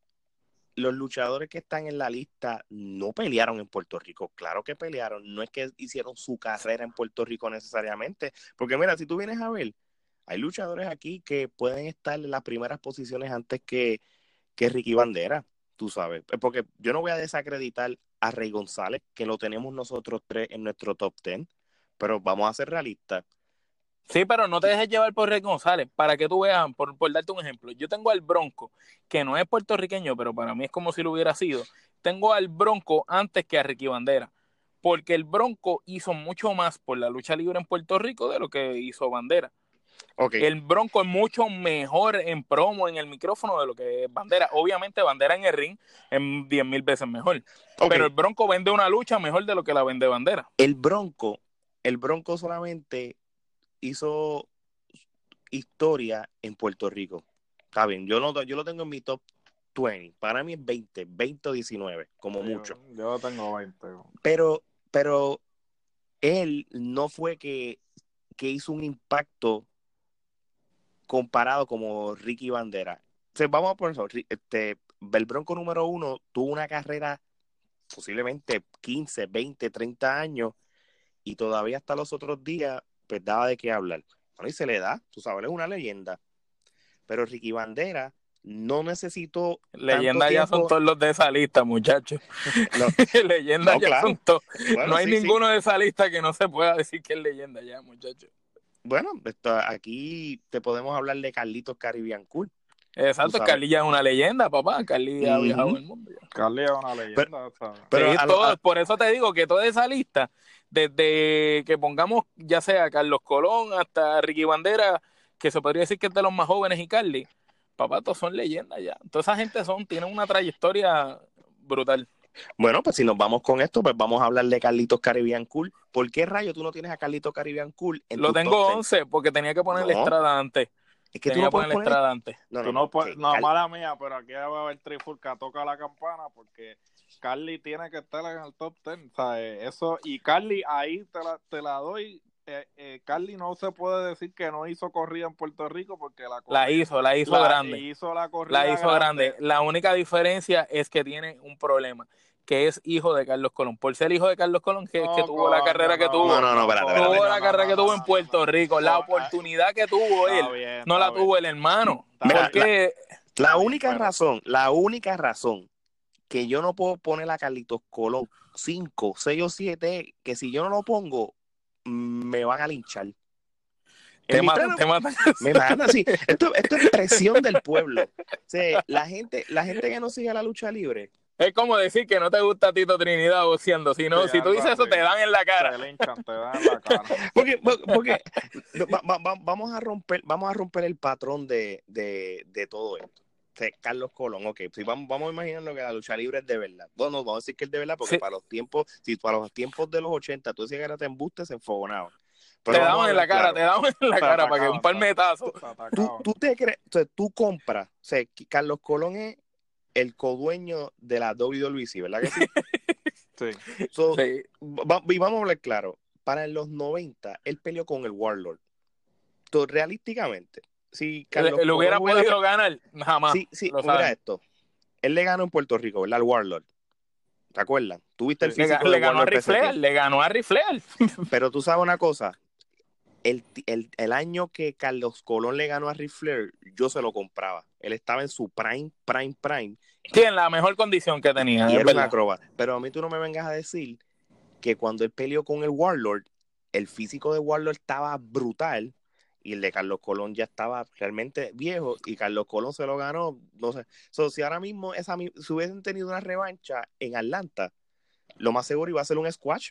los luchadores que están en la lista no pelearon en Puerto Rico. Claro que pelearon. No es que hicieron su carrera en Puerto Rico necesariamente. Porque mira, si tú vienes a ver, hay luchadores aquí que pueden estar en las primeras posiciones antes que, que Ricky Bandera, tú sabes. Porque yo no voy a desacreditar a Rey González, que lo tenemos nosotros tres en nuestro top ten. Pero vamos a ser realistas. Sí, pero no te dejes llevar por Rey González. Para que tú veas, por, darte un ejemplo, yo tengo al Bronco, que no es puertorriqueño, pero para mí es como si lo hubiera sido. Tengo al Bronco antes que a Ricky Bandera, porque el Bronco hizo mucho más por la lucha libre en Puerto Rico de lo que hizo Bandera. Okay. El Bronco es mucho mejor en promo, en el micrófono, de lo que es Bandera. Obviamente, Bandera en el ring es 10 mil veces mejor. Pero el Bronco vende una lucha mejor de lo que la vende Bandera. El Bronco, el Bronco solamente hizo historia en Puerto Rico. Está bien, yo, no, yo lo tengo en mi top 20. Para mí es 20, 20 o 19, como mucho. Yo lo tengo 20. Pero, pero él no fue que, que hizo un impacto comparado como Ricky Bandera. vamos a poner eso. Este, el Bronco número uno tuvo una carrera posiblemente 15, 20, 30 años y todavía hasta los otros días pues daba de qué hablar. Bueno, y se le da, tú sabes, es una leyenda. Pero Ricky Bandera no necesitó. Leyenda ya son todos los de esa lista, muchachos. No, leyenda ya son todos. no hay ninguno de esa lista que no se pueda decir que es leyenda ya, muchachos. Bueno, aquí te podemos hablar de Carlitos Caribbean Cool. Exacto, Carly ya es una leyenda, papá. Carly ha viajado el mundo. Carly es una leyenda. Pero, por eso te digo que toda esa lista desde que pongamos ya sea Carlos Colón hasta Ricky Bandera, que se podría decir que es de los más jóvenes y Carly, papá, todos son leyendas ya. Toda esa gente son, tienen una trayectoria brutal. Bueno, pues si nos vamos con esto, pues vamos a hablar de Carlitos Caribbean Cool. ¿Por qué rayo tú no tienes a Carlitos Caribbean Cool? En Lo tengo 11 porque tenía que ponerle Estrada antes. Es que tú no puedes poner Estrada antes. No, no, no, no, mala mía, pero aquí va a haber Trifulca toca la campana porque Carly tiene que estar en el top 10. Eso, y Carly, ahí te la, te la doy. Eh, eh, Carly no se puede decir que no hizo corrida en Puerto Rico porque la La hizo, la hizo grande. Hizo la, corrida la hizo grande. La única diferencia es que tiene un problema que es hijo de Carlos Colón. Por ser hijo de Carlos Colón, que, que tuvo la carrera que tuvo. No, no, no, espérate, Tuvo la carrera que tuvo en Puerto Rico. La oportunidad que tuvo él, no la tuvo el hermano. Porque... la, única razón, la única razón que yo no puedo poner a Carlitos Colón 5, 6 o 7, que si yo no lo pongo, me van a linchar. Te matan, te matan. Me matan, sí. Esto, esto es presión del pueblo. O la gente, la gente que no sigue la lucha libre. Es como decir que no te gusta Tito Trinidad boxeando. Si, no, si tú dices eso, te dan en la cara. Te linchan, te dan en la cara. porque, porque vamos, a romper, vamos a romper el patrón de, de, de todo esto. Carlos Colón, ok, si vamos, vamos a imaginarnos que la lucha libre es de verdad. Bueno, vamos a decir que es de verdad porque para los tiempos, si para los tiempos de los 80 tú decías que era te embuste, se enfogonaba. te daban en la cara, te daban en la cara para que un palmetazo. Tú, tú te crees, o sea, tú compras, o sea, Carlos Colón es el codueño de la WWE, ¿verdad que sí? sí. sí. y vamos a hablar claro, para los 90 él peleó con el Warlord. Entonces, realísticamente, si Carlos él, hubiera podido ganar, jamás. Sí, sí, mira esto. Él le ganó en Puerto Rico, ¿verdad? Al Warlord. ¿Te acuerdas? ¿Tuviste el físico le, le ganó a Rifleal, le ganó a Rifleal. Pero tú sabes una cosa, el, el, el año que Carlos Colón le ganó a Ric Flair, yo se lo compraba. Él estaba en su prime, prime, prime. Sí, en la mejor condición que tenía. Y era un acróbata. Pero a mí tú no me vengas a decir que cuando él peleó con el Warlord, el físico de Warlord estaba brutal y el de Carlos Colón ya estaba realmente viejo y Carlos Colón se lo ganó, no sé. So, si ahora mismo esa, si hubiesen tenido una revancha en Atlanta, lo más seguro iba a ser un squash.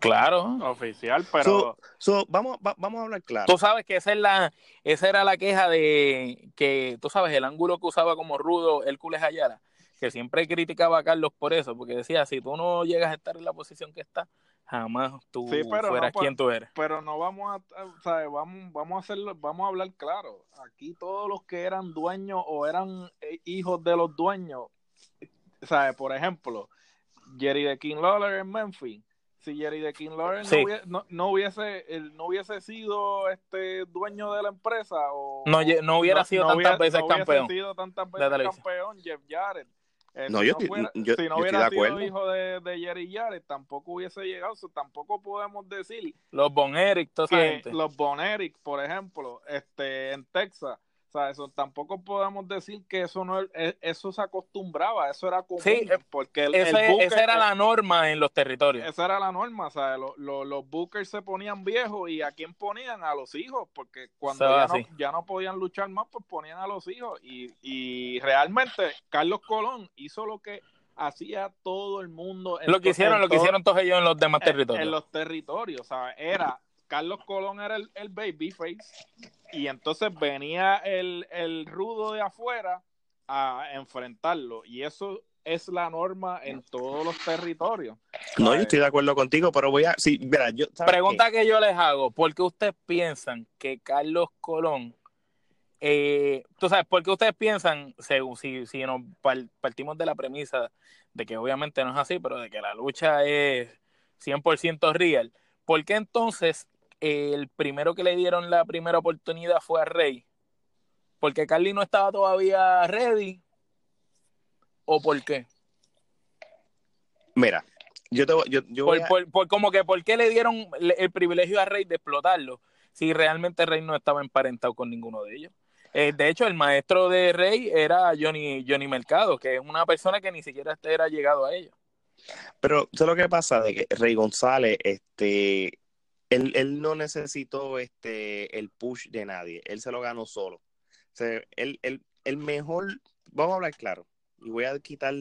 Claro. Oficial, pero So, vamos, va- vamos a hablar claro. Tú sabes que esa, es la, esa era la queja de que, tú sabes, el ángulo que usaba como rudo Hércules Ayala, que siempre criticaba a Carlos por eso, porque decía, si tú no llegas a estar en la posición que está, jamás tú Sí, pero fueras no, quien tú eres. pero no vamos a, o sea, vamos, vamos a hacerlo, vamos a hablar claro. Aquí todos los que eran dueños o eran eh, hijos de los dueños, ¿sabes? Por ejemplo, Jerry de King Lawler en Memphis. Si Jerry de King Lawler Sí. no, hubiese, no, no hubiese no hubiese sido este dueño de la empresa o No, no hubiera sido tantas veces campeón sido tantas veces campeón Jeff Jarrett. Eh, No, si yo no estoy- fuera- yo- si yo no estoy hubiera de sido hijo de, de Jerry Jarrett, tampoco hubiese llegado. tampoco podemos decir Los Von Eric, toda esa gente. los Boneric, por ejemplo, este, en Texas, sea, eso tampoco podemos decir que eso no e- eso se acostumbraba, eso era común, Sí, eh, porque el, Ese- el booker- esa era la norma en los territorios. esa era la norma, o sea, lo- lo- los bookers se ponían viejos y a quién ponían a los hijos, porque cuando ya no, ya no podían luchar más, pues ponían a los hijos y, y realmente Carlos Colón hizo lo que hacía todo el mundo. en Lo que hicieron, en lo que hicieron todos ellos en los demás en- territorios. En los territorios, o sea, era Carlos Colón era el, el babyface y entonces venía el, el rudo de afuera a enfrentarlo y eso es la norma en todos los territorios. No, yo estoy de acuerdo contigo, pero voy a. Sí, mira, yo. ¿sabes Pregunta que yo les hago, ¿por qué ustedes piensan que Carlos Colón, eh, tú sabes, por qué ustedes piensan, según si, si nos par- partimos de la premisa de que obviamente no es así, pero de que la lucha es 100% real, ¿por qué entonces el primero que le dieron la primera oportunidad fue a Rey? ¿Porque Carly no estaba todavía ready? ¿O por qué? Mira, yo te voy- yo, yo por, voy a- por- por- como que por qué le dieron el privilegio a Rey de explotarlo si realmente Rey no estaba emparentado con ninguno de ellos. Eh, de hecho, el maestro de Rey era Johnny, Johnny Mercado, que es una persona que ni siquiera era llegado a ellos. Pero ¿sabes lo que pasa? De que Rey González, este, él, él no necesitó este, el push de nadie. Él se lo ganó solo. O sea, él, él- el mejor, vamos a hablar claro, y voy a quitar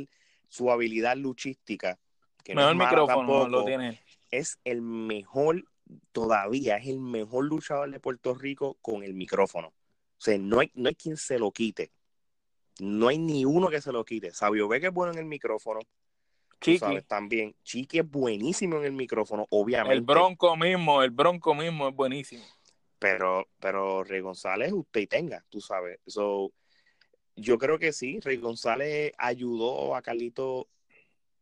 su habilidad luchística, que no Mejor es mala micrófono tampoco, lo tiene es el mejor, todavía es el mejor luchador de Puerto Rico con el micrófono. O sea, no hay, no hay quien se lo quite. No hay ni uno que se lo quite. Sabio Vega es bueno en el micrófono. Chiqui, sabes, también. Chiqui es buenísimo en el micrófono, obviamente. el Bronco mismo, el Bronco mismo es buenísimo. Pero, pero Rey González, usted y tenga, tú sabes. So, yo creo que sí, Rey González ayudó a Carlito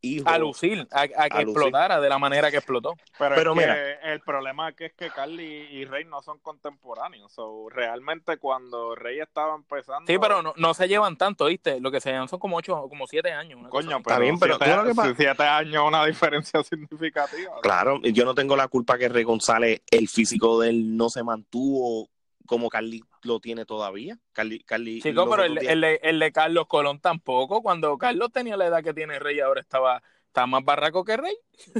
Hijo. A lucir, a, a que A lucir. explotara de la manera que explotó. Pero, Pero es que mira. el problema es que es que Carly y Rey no son contemporáneos. So, realmente cuando Rey estaba empezando... Sí, pero no, no se llevan tanto, ¿viste? Lo que se llevan son como ocho, como siete años. Coño, pero, Está bien, pero siete, lo que pasa- siete años una diferencia significativa. Claro, yo no tengo la culpa que Rey González, el físico de él no se mantuvo como Carly lo tiene todavía. Carly, Carly Chico, pero el, el de, el de Carlos Colón tampoco. Cuando Carlos tenía la edad que tiene Rey, ahora estaba, estaba más barraco que Rey.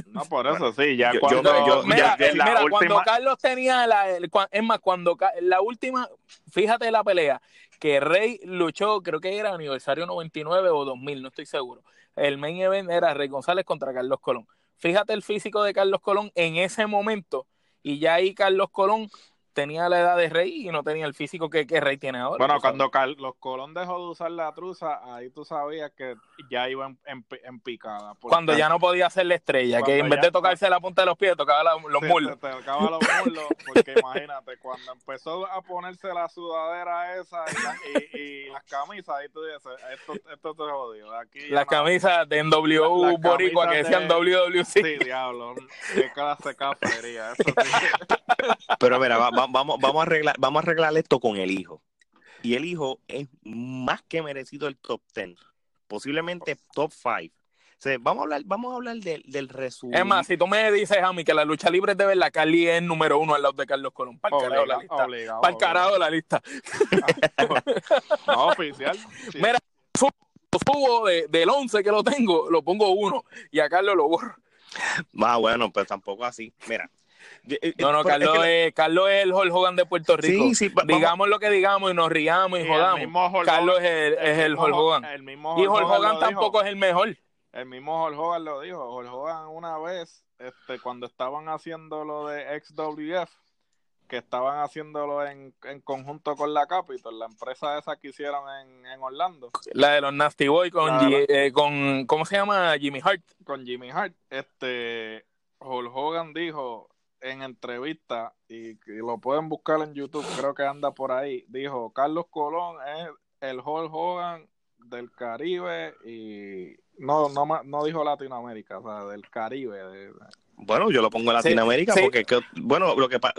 No, por eso sí, ya yo- cuando... yo- yo- mira, ya- la mira, última- cuando Carlos tenía la, el- cua- es más, cuando la última, fíjate la pelea, que Rey luchó, creo que era aniversario 99 o 2000, no estoy seguro. El main event era Rey González contra Carlos Colón. Fíjate el físico de Carlos Colón en ese momento, y ya ahí Carlos Colón tenía la edad de Rey y no tenía el físico que, que Rey tiene ahora. Bueno, cuando Carlos Colón dejó de usar la truza, ahí tú sabías que ya iba en, en- en picada. cuando ya no podía ser la estrella, que en vez de tocarse la punta de los pies, tocaba la- los Sí, muslos. Te, te tocaba los muslos, porque imagínate, cuando empezó a ponerse la sudadera esa y, la- y- y las camisas, ahí tú dices, esto, esto te jodió. Aquí Las no- camisas de NWO La- Boricua que decían de- WWC. Sí, diablo, qué clase de cafetería. Eso sí. Pero mira, va- va- vamos, vamos, a arreglar, vamos a arreglar esto con el hijo. Y el hijo es más que merecido el top 10. Posiblemente top 5. O sea, vamos a hablar, vamos a hablar del, del resumen. Es más, si tú me dices a mí que la lucha libre es de verdad, Cali es número uno al lado de Carlos Colón. Para el carajo la lista. obligado, Para el carajo de la lista. No, oficial. sí. Mira, subo, subo de- del 11 que lo tengo, lo pongo uno y a Carlos lo borro. Ah, bueno, pues tampoco así. Mira. Eh, No, no, Carlos, es que- es, Carlos es el Hulk Hogan de Puerto Rico. Sí, sí, vamos- digamos lo que digamos y nos riamos y, Y jodamos. Carlos es el, es el mismo Hulk Hogan. El mismo Y Hulk Hogan tampoco dijo. es el mejor. El mismo Hulk Hogan lo dijo. Hulk Hogan una vez, este, cuando estaban haciendo lo de XWF, que estaban haciéndolo en, en conjunto con la Capitol, la empresa esa que hicieron en, en Orlando, La de los Nasty Boy con, La- G- eh, con ¿cómo se llama? Jimmy Hart. con Jimmy Hart, este, Hulk Hogan dijo en entrevista, y, lo pueden buscar en YouTube, creo que anda por ahí, dijo, Carlos Colón es el Hulk Hogan del Caribe y no, no, no dijo Latinoamérica, o sea, del Caribe. de- Bueno, yo lo pongo en Latinoamérica sí. porque, que- bueno, lo que pasa.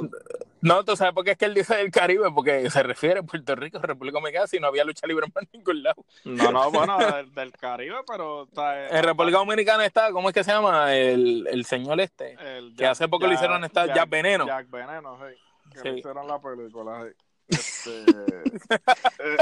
No, tú sabes por qué es que él dice del Caribe, porque se refiere a Puerto Rico, República Dominicana, si no había lucha libre en ningún lado. No, no, bueno, del, del Caribe, pero... o sea, En República Dominicana está, ¿cómo es que se llama? El, el señor este. el que hace poco le hicieron esta Jack Veneno. Jack Veneno, sí. Que Sí. le hicieron la película, sí. Este, eh,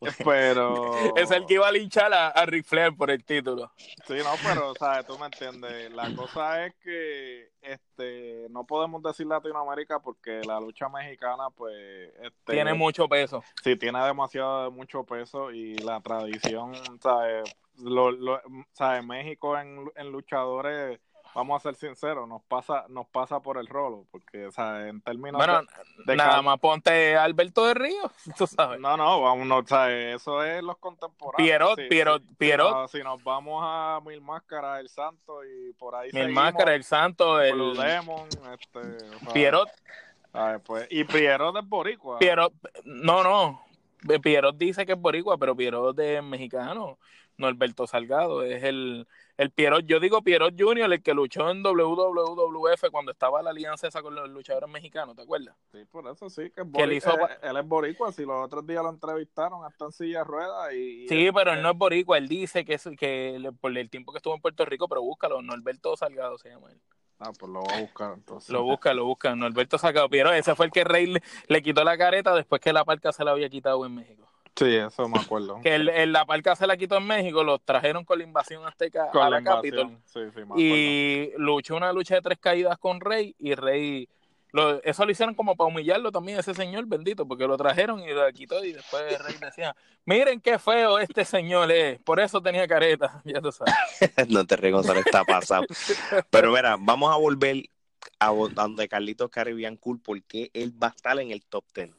pero... Es el que iba a linchar a, a Ric Flair por el título. Sí, no, pero, ¿sabes? Tú me entiendes. La cosa es que este no podemos decir Latinoamérica porque la lucha mexicana, pues... Este, Tiene mucho peso. Sí, tiene demasiado, mucho peso y la tradición, ¿sabes? Lo, lo, ¿sabes? México en, en luchadores, vamos a ser sinceros, nos pasa nos pasa por el rolo, porque, ¿sabes? En términos Bueno, de, de nada más ponte Alberto de Río, tú sabes. No, no, vamos, no, ¿sabes? Eso es los contemporáneos. Pierrot, Sí, Pierrot, sí. Pierrot. No, si nos vamos a Mil Máscaras, El Santo y por ahí Mil seguimos, Máscara, el Santo, Blue el Demon, este, o sea, Pierrot, ¿sabes? Pues, y Pierrot es boricua. Pierrot, no, no. Pierrot dice que es boricua, pero Pierrot es mexicano. No Alberto Salgado, es el, el Pierrot. Yo digo Pierrot Junior, el que luchó en WWF cuando estaba la alianza esa con los luchadores mexicanos, ¿te acuerdas? Sí, por eso sí, que es Que él hizo eh, pa- él es boricua, si los otros días lo entrevistaron hasta en silla de ruedas y... Sí, él- pero él no es boricua, él dice que es que por el tiempo que estuvo en Puerto Rico, pero búscalo, Norberto Salgado se llama él. Ah, pues lo voy a buscar entonces. Lo busca, lo busca, Norberto Salgado. Pero ese fue el que Rey le, le quitó la careta después que la parca se la había quitado en México. Sí, eso me acuerdo. Que el, el- la parca se la quitó en México, los trajeron con la invasión azteca Con a la la Capitol. Sí, sí. Y luchó una lucha de tres caídas con Rey y Rey... Lo, eso lo hicieron como para humillarlo también, ese señor bendito, porque lo trajeron y lo quitó y después Rey decía, miren qué feo este señor es, por eso tenía careta, ya tú sabes. no te ríes, Gonzalo, está pasado. Pero mira, vamos a volver a a donde Carlitos Caribbean Cool, porque él va a estar en el top 10.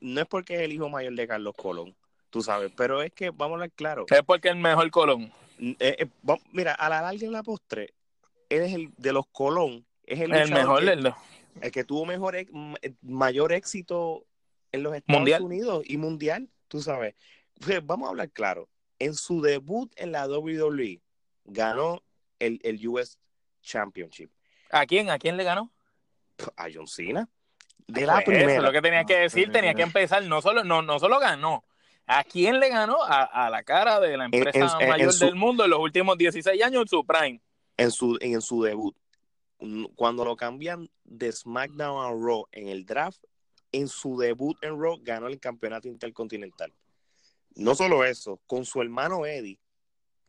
No es porque es el hijo mayor de Carlos Colón, tú sabes, pero es que, vamos a hablar claro, Es porque el mejor Colón. eh, eh, mira, a la larga en la postre, él es el de los Colón, es el, El mejor, que, el, el que tuvo mejor, eh, mayor éxito en los Estados Mundial. Unidos y mundial, tú sabes. Pues, vamos a hablar claro, en su debut en la WWE, ganó el, el US Championship ¿A quién? ¿A quién le ganó? a John Cena. De la Pues primera. Eso es lo que tenía que decir, tenía que empezar, no solo, no, no solo ganó, ¿a quién le ganó? A, a la cara de la empresa en- en mayor su- del mundo en los últimos 16 años en su prime. en su, en su debut. Cuando lo cambian de SmackDown a Raw en el draft, en su debut en Raw ganó el campeonato intercontinental. No solo eso, con su hermano Eddie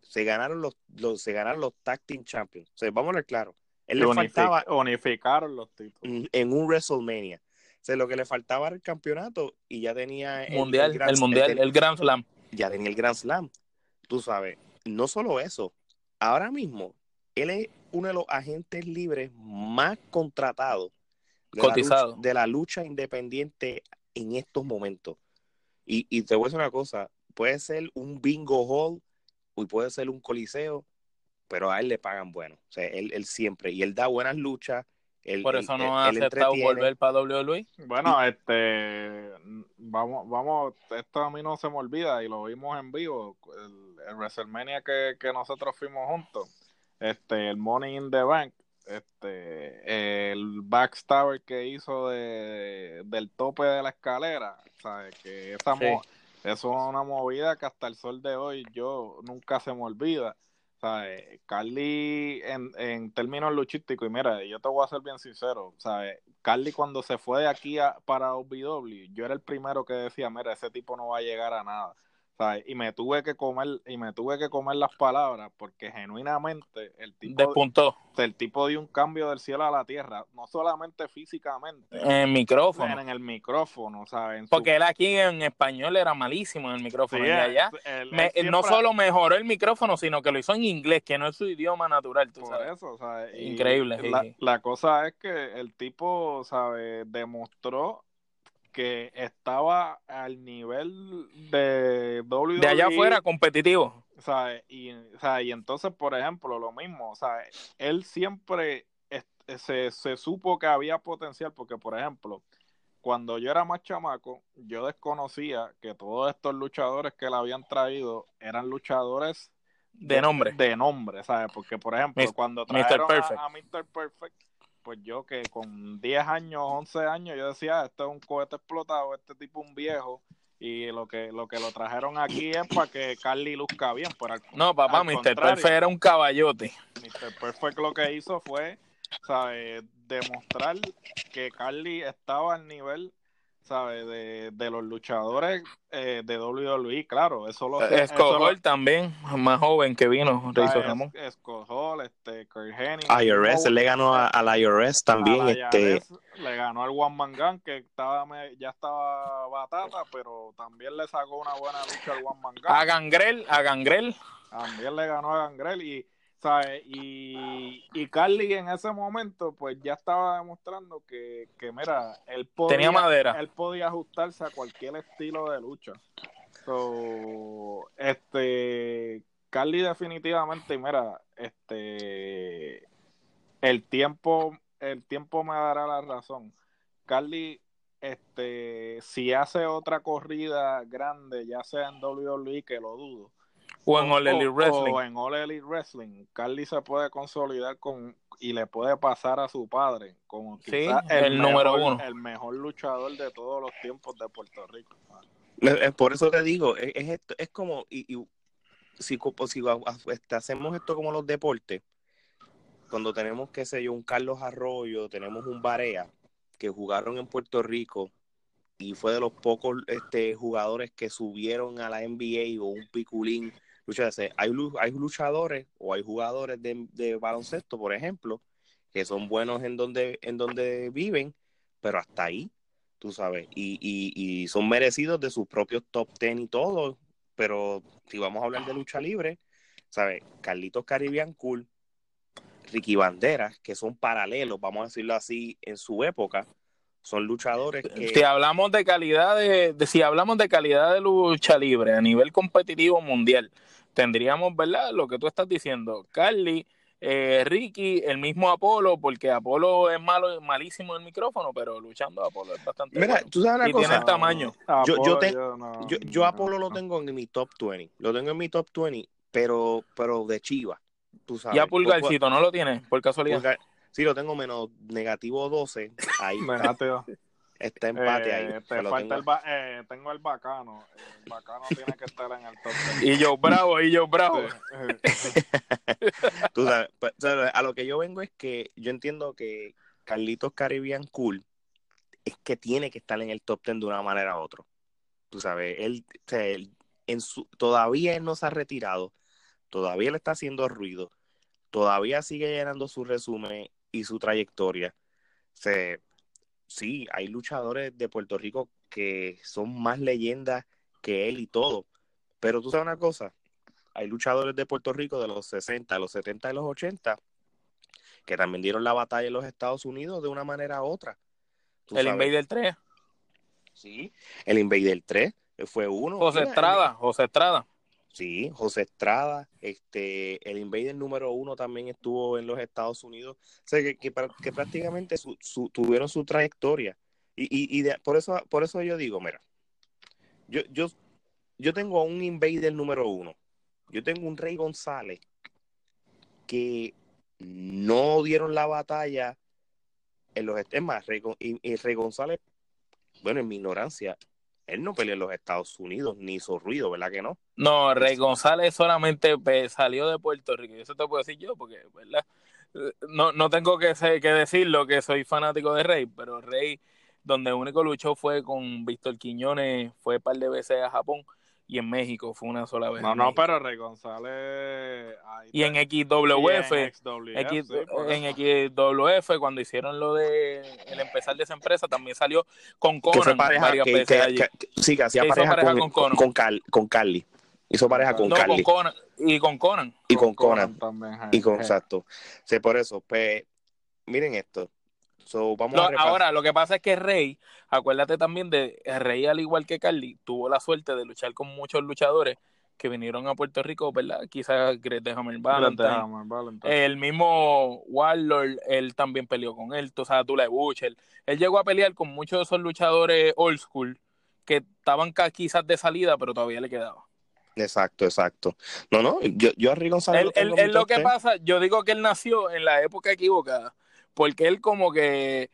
se ganaron los, los- se ganaron los Tag Team Champions. O sea, vamos a ver claro. Él le faltaba Unificaron los títulos. en un WrestleMania. Sea, lo que le faltaba era el campeonato y ya tenía el, mundial, el, Grand- mundial, el- el Grand Slam. ya tenía el Grand Slam. Tú sabes, no solo eso, ahora mismo él es uno de los agentes libres más contratados de, la Cotizado. lucha, de la lucha independiente en estos momentos. Y, y te voy a decir una cosa, puede ser un bingo hall y puede ser un coliseo, pero a él le pagan bueno. O sea, él, él siempre, y él da buenas luchas. Él- Por eso no ha aceptado volver para WWE. Bueno, este, vamos, vamos, esto a mí no se me olvida y lo vimos en vivo, el, el WrestleMania que, que nosotros fuimos juntos, este, el Money in the Bank, este, el backstabber que hizo de, del tope de la escalera, ¿sabes? Que esa Sí. mo- eso es una movida que hasta el sol de hoy yo nunca se me olvida. ¿Sabes? Carly, en, en términos luchísticos, y mira, yo te voy a ser bien sincero, ¿sabes? Carly cuando se fue de aquí a, para OVW, yo era el primero que decía, mira, ese tipo no va a llegar a nada. ¿Sabes? Y me tuve que comer, y me tuve que comer las palabras, porque genuinamente el tipo Despuntó. el tipo dio un cambio del cielo a la tierra, no solamente físicamente, En el micrófono. en el micrófono, ¿sabes? En su- Porque él aquí en español era malísimo en el micrófono. Sí, y allá él- él me- siempre- no solo mejoró el micrófono, sino que lo hizo en inglés, que no es su idioma natural, tú Por sabes. eso, ¿sabes? Increíble, La, sí. la cosa es que el tipo, ¿sabes? Demostró que estaba al nivel de WWE. De allá afuera, competitivo. ¿sabes? Y, ¿sabes? y entonces, por ejemplo, lo mismo, ¿sabes? Él siempre se, se supo que había potencial, porque, por ejemplo, cuando yo era más chamaco, yo desconocía que todos estos luchadores que le habían traído eran luchadores De nombre. de nombre, ¿sabes? Porque, por ejemplo, Mis- cuando Mr. trajeron Perfect. a, a Mr. Perfect, pues yo que con 10 años, 11 años, yo decía, "Ah, este es un cohete explotado, este tipo un viejo, y lo que lo que lo trajeron aquí es para que Carly luzca bien. Pero al, No, papá, Mr. Perfect era un caballote. Mr. Perfect lo que hizo fue, ¿sabes? Demostrar que Carly estaba al nivel, ¿sabes? De, de los luchadores eh, de WWE, claro, eso lo... eso Scott lo- Hall también, más joven que vino, ¿sabes? Ramón. Scott Hall, este, Kurt Hennig, IRS, él le ganó a- al IRS también. a este, IRS, le ganó al One Man Gun, que estaba me- ya estaba batata, pero también le sacó una buena lucha al One Man Gun. A Gangrel, a Gangrel. También le ganó a Gangrel y, ¿sabes? Y, y Carly en ese momento, pues ya estaba demostrando que, que mira, él podía, Tenía madera. él podía ajustarse a cualquier estilo de lucha. So, este, Carly definitivamente, mira, este, el tiempo, el tiempo me dará la razón. Carly, este, si hace otra corrida grande, ya sea en WWE, que lo dudo, O en All Elite Wrestling. o en All Elite Wrestling, Carly se puede consolidar con y le puede pasar a su padre como Sí, quizás el número mejor- uno. el mejor luchador de todos los tiempos de Puerto Rico. Es- es por eso te digo, es, es esto, es como, y, y si, co- si este, hacemos esto como los deportes, cuando tenemos, qué sé yo, un Carlos Arroyo, tenemos un Barea, que jugaron en Puerto Rico, y fue de los pocos este, jugadores que subieron a la NBA o un piculín. Hay, hay luchadores o hay jugadores de, baloncesto, por ejemplo, que son buenos en donde, en donde viven, pero hasta ahí tú sabes, y, y, y son merecidos de sus propios top ten y todo, pero si vamos a hablar de lucha libre, ¿sabes? Carlitos Caribbean Cool, Ricky Banderas, que son paralelos, vamos a decirlo así, en su época, son luchadores que... Si hablamos de calidad de, de- si hablamos de calidad de lucha libre a nivel competitivo mundial, tendríamos, ¿verdad? Lo que tú estás diciendo, Carly, eh, Ricky, el mismo Apolo, porque Apolo es malo, malísimo en el micrófono, pero luchando Apolo es bastante Mira, bueno. tú sabes una Y tiene el tamaño. Yo- yo Apolo, te- no- yo, yo no- Apolo lo tengo en mi top 20, lo tengo en mi top 20, pero, pero de Chiva, tú sabes. Ya Por- Pulgarcito, ¿no lo tiene? Por casualidad. Pulgar- sí, lo tengo menos negativo 12, ahí está empate eh, ahí. te pero falta tengo- el ba- eh, tengo el bacano. El bacano tiene que estar en el top 10. Y yo bravo, y yo bravo. Tú sabes, pues, a lo que yo vengo es que yo entiendo que Carlitos Caribbean Cool es que tiene que estar en el top 10 de una manera u otra. Tú sabes, él, o sea, él en su, todavía él no se ha retirado, todavía le está haciendo ruido, todavía sigue llenando su resumen y su trayectoria. O sea, sí, hay luchadores de Puerto Rico que son más leyendas que él y todo, pero tú sabes una cosa, hay luchadores de Puerto Rico de los 60, los 70 y los 80 que también dieron la batalla en los Estados Unidos de una manera u otra. El sabes. Invader 3. Sí, el Invader 3 fue uno. José Estrada, José Estrada. Sí, José Estrada, este, el Invader número uno también estuvo en los Estados Unidos. O sea, que, que, que prácticamente tuvieron su trayectoria. Y, y, y de- por, eso, por eso yo digo, mira, yo, yo, yo tengo un Invader número uno. Yo tengo un Rey González que no dieron la batalla en los... Es Rey, y Rey González, bueno, en mi ignorancia, él no peleó en los Estados Unidos ni hizo ruido, ¿verdad que no? No, Rey González solamente pues, salió de Puerto Rico. Eso te puedo decir yo, porque, ¿verdad? No, no tengo que, que decirlo que soy fanático de Rey, pero Rey, donde único luchó fue con Víctor Quiñones, fue un par de veces a Japón y en México fue una sola vez. No, no, pero Rey González. ahí Y en. XWF, Y en XWF, X- sí, por en eso. XWF, cuando hicieron lo de el empezar de esa empresa, también salió con Que fue Conan pareja, varias que, veces que- allí. que- sí, que hacía Que hizo pareja, pareja con, con con, Conan. con Cal- con Carly. Hizo pareja con no, Carly. con Conan. Y con Conan. y con Conan. también. Y con, eh. exacto. Sí, por eso, pues, miren esto. So, vamos Lo- a repasar. ahora, lo que pasa es que Rey, acuérdate también de Rey, al igual que Carly, tuvo la suerte de luchar con muchos luchadores que vinieron a Puerto Rico, ¿verdad? Quizás Greg de Hammer Valentine. Valentine. Valentine. El mismo Warlord, él también peleó con él, tú sabes, Tula Butcher. Él llegó a pelear con muchos de esos luchadores old school que estaban quizás de salida, pero todavía le quedaba. Exacto, exacto. No, no, yo, yo a Rey González Él, él- lo que 10. pasa, yo digo que él nació en la época equivocada, porque él como que,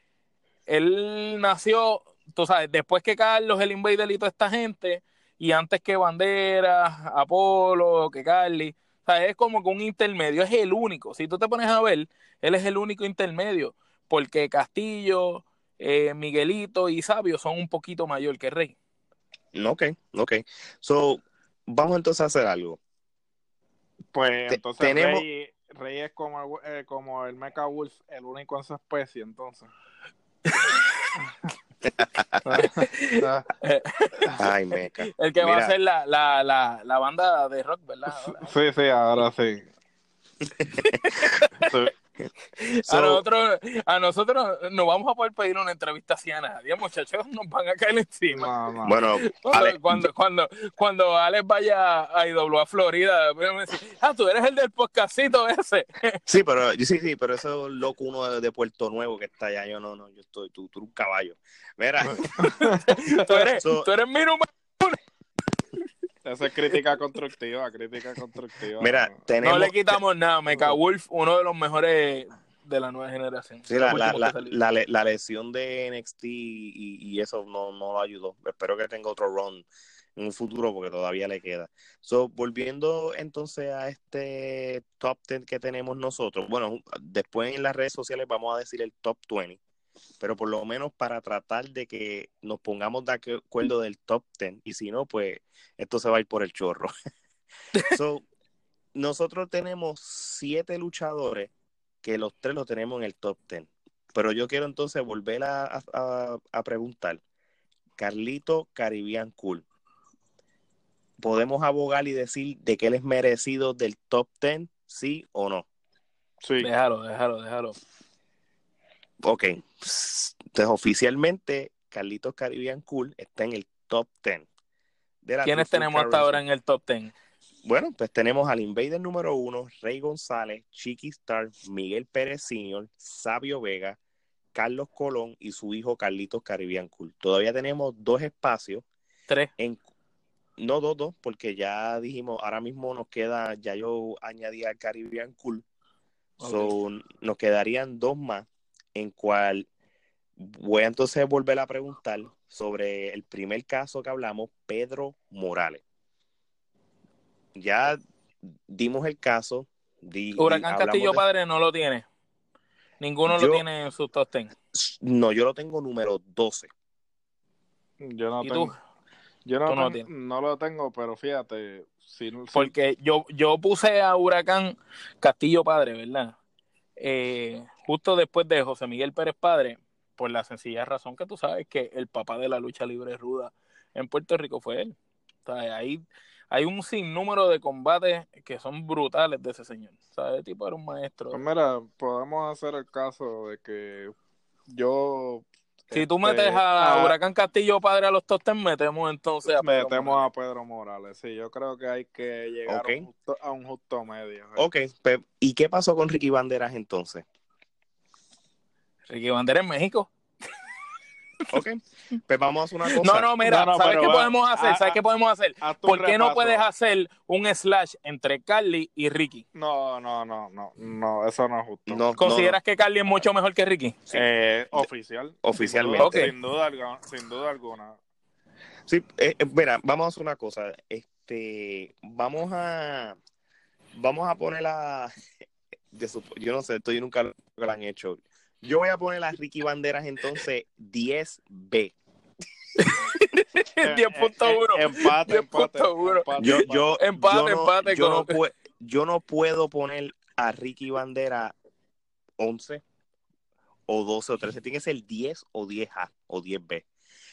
él nació, tú sabes, después que Carlos, el Invader y toda esta gente, y antes que Banderas, Apolo, que Carly, o sea, es como que un intermedio, es el único. Si tú te pones a ver, él es el único intermedio, porque Castillo, eh, Miguelito y Sabio son un poquito mayor que Rey. Ok, ok. So, vamos entonces a hacer algo. Pues entonces tenemos- Rey, Rey es como el, eh, como el Mecha Wolf, el único en su especie, entonces. Ay, meca. El que va a ser la, la, la, la banda de rock, ¿verdad? Sí, sí, ahora sí. Sí. So, a, nosotros, a nosotros no vamos a poder pedir una entrevista así a nadie, muchachos, nos van a caer encima. No, no. Bueno, Cuando, Ale- cuando, cuando, cuando Alex vaya a IWA Florida, decir, ah, tú eres el del podcastito ese. sí, pero sí, sí, pero eso es loco uno de, de Puerto Nuevo que está allá. Yo no, no, yo estoy, tú, tú eres un caballo. Mira, Tú eres, So- tú eres mi número. Esa es crítica constructiva, crítica constructiva. mira, No tenemos. le quitamos nada. Mecha Wolf, uno de los mejores de la nueva generación. Sí, la, la, la, la lesión de NXT y, y eso no, no lo ayudó. Espero que tenga otro run en un futuro porque todavía le queda. So, volviendo entonces a este top 10 que tenemos nosotros. Bueno, después en las redes sociales vamos a decir el top 20, pero por lo menos para tratar de que nos pongamos de acuerdo del top 10 y si no, pues esto se va a ir por el chorro. so, nosotros tenemos siete luchadores que los tres los tenemos en el top 10. Pero yo quiero entonces volver a, a- a- a preguntar. Carlito Caribbean Cool. ¿Podemos abogar y decir de que él es merecido del top 10? ¿Sí o no? Sí. Déjalo, déjalo, déjalo. Ok. Entonces, oficialmente, Carlitos Caribbean Cool está en el top 10. de la ¿Quiénes tenemos hasta ahora en el top 10? Bueno, pues tenemos al Invader número uno, Rey González, Chiqui Star, Miguel Pérez Sr., Sabio Vega, Carlos Colón y su hijo Carlitos Caribbean Cool. Todavía tenemos dos espacios Tres. en no dos, dos, porque ya dijimos, ahora mismo nos queda, ya yo añadí al Caribbean Cool. So, nos quedarían dos más, en cual voy a entonces volver a preguntar sobre el primer caso que hablamos, Pedro Morales. Ya dimos el caso. di- Huracán Castillo de- Padre no lo tiene. Ninguno Yo- lo tiene en sus top 10. No, yo lo tengo número 12. Yo no ¿Y tengo. tú? Yo no, Tú no tengo- tienes. no lo tengo, pero fíjate, si, si- Porque yo, yo puse a Huracán Castillo Padre, ¿verdad? Eh, justo después de José Miguel Pérez Padre, por la sencilla razón que tú sabes que el papá de la lucha libre ruda en Puerto Rico fue él. O sea, ahí hay un sinnúmero de combates que son brutales de ese señor. O sea, ese tipo era un maestro. Pues mira, podemos hacer el caso de que yo. Si tú este, metes a ah, Huracán Castillo Padre a los 10, metemos entonces a Pedro Metemos Morales. a Pedro Morales. Sí, yo creo que hay que llegar Ok. a, un justo, a un justo medio. Ok, pe- ¿y qué pasó con Ricky Banderas entonces? Ricky Bandera en México. Ok, pues vamos a hacer una cosa. No, no, mira, No, no, ¿sabes qué va- podemos hacer? ah, ¿Sabes qué podemos hacer? ¿Por qué no puedes hacer un slash entre Carly y Ricky? No, no, no, no, no, eso no es justo. No, ¿Consideras que Carly es mucho mejor que Ricky? Sí. Eh, oficial. Oficialmente. Sin duda, sin duda, algu- sin duda alguna. Sí, eh, eh, mira, vamos a hacer una cosa. Este, vamos a, vamos a poner la, de su- yo no sé, esto yo nunca lo lo han hecho. Yo voy a poner a Ricky Banderas entonces 10B. 10.1. Eh, Empate, empate. 10.1. empate, Yo, empate. yo, Empate, yo no, empate yo, no yo no puedo poner a Ricky Bandera 11 o 12 o 13. Tiene que ser 10 o 10A o 10B.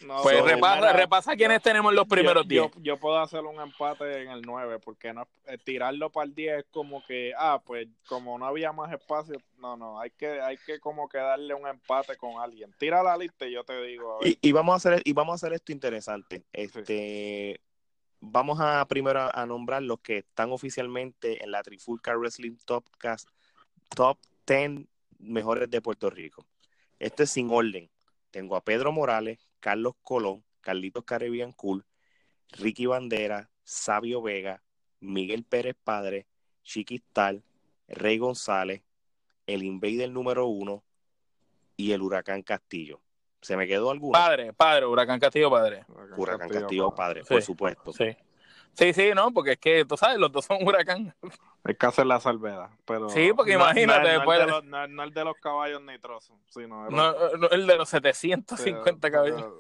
No, Pues So, repasa, mira, repasa quiénes tenemos en los primeros yo, 10. yo, yo puedo hacer un empate en el 9, porque no eh, tirarlo para el 10 es como que, ah, pues como no había más espacio, no, no, hay que, hay que como que darle un empate con alguien. Tira la lista y yo te digo, a ver. Y, y vamos a hacer y vamos a hacer esto interesante. Este vamos a primero a, a nombrar los que están oficialmente en la Trifulca Wrestling Topcast Top 10 mejores de Puerto Rico. Este es sin orden. Tengo a Pedro Morales, Carlos Colón, Carlitos Caribbean Cool, Ricky Bandera, Sabio Vega, Miguel Pérez Padre, Chiquistal, Rey González, el Invader número uno y el Huracán Castillo. ¿Se me quedó alguno? Padre, padre, Huracán Castillo, padre. Huracán Castillo Padre, Sí. por supuesto. Sí. Sí, sí, no, porque es que tú sabes, los dos son huracán. Hay que hacer la salvedad, pero... Sí, porque imagínate, No, no, después- el de los, no, no el de los caballos nitrosos, sino el No, el de los 750 Sí, caballos.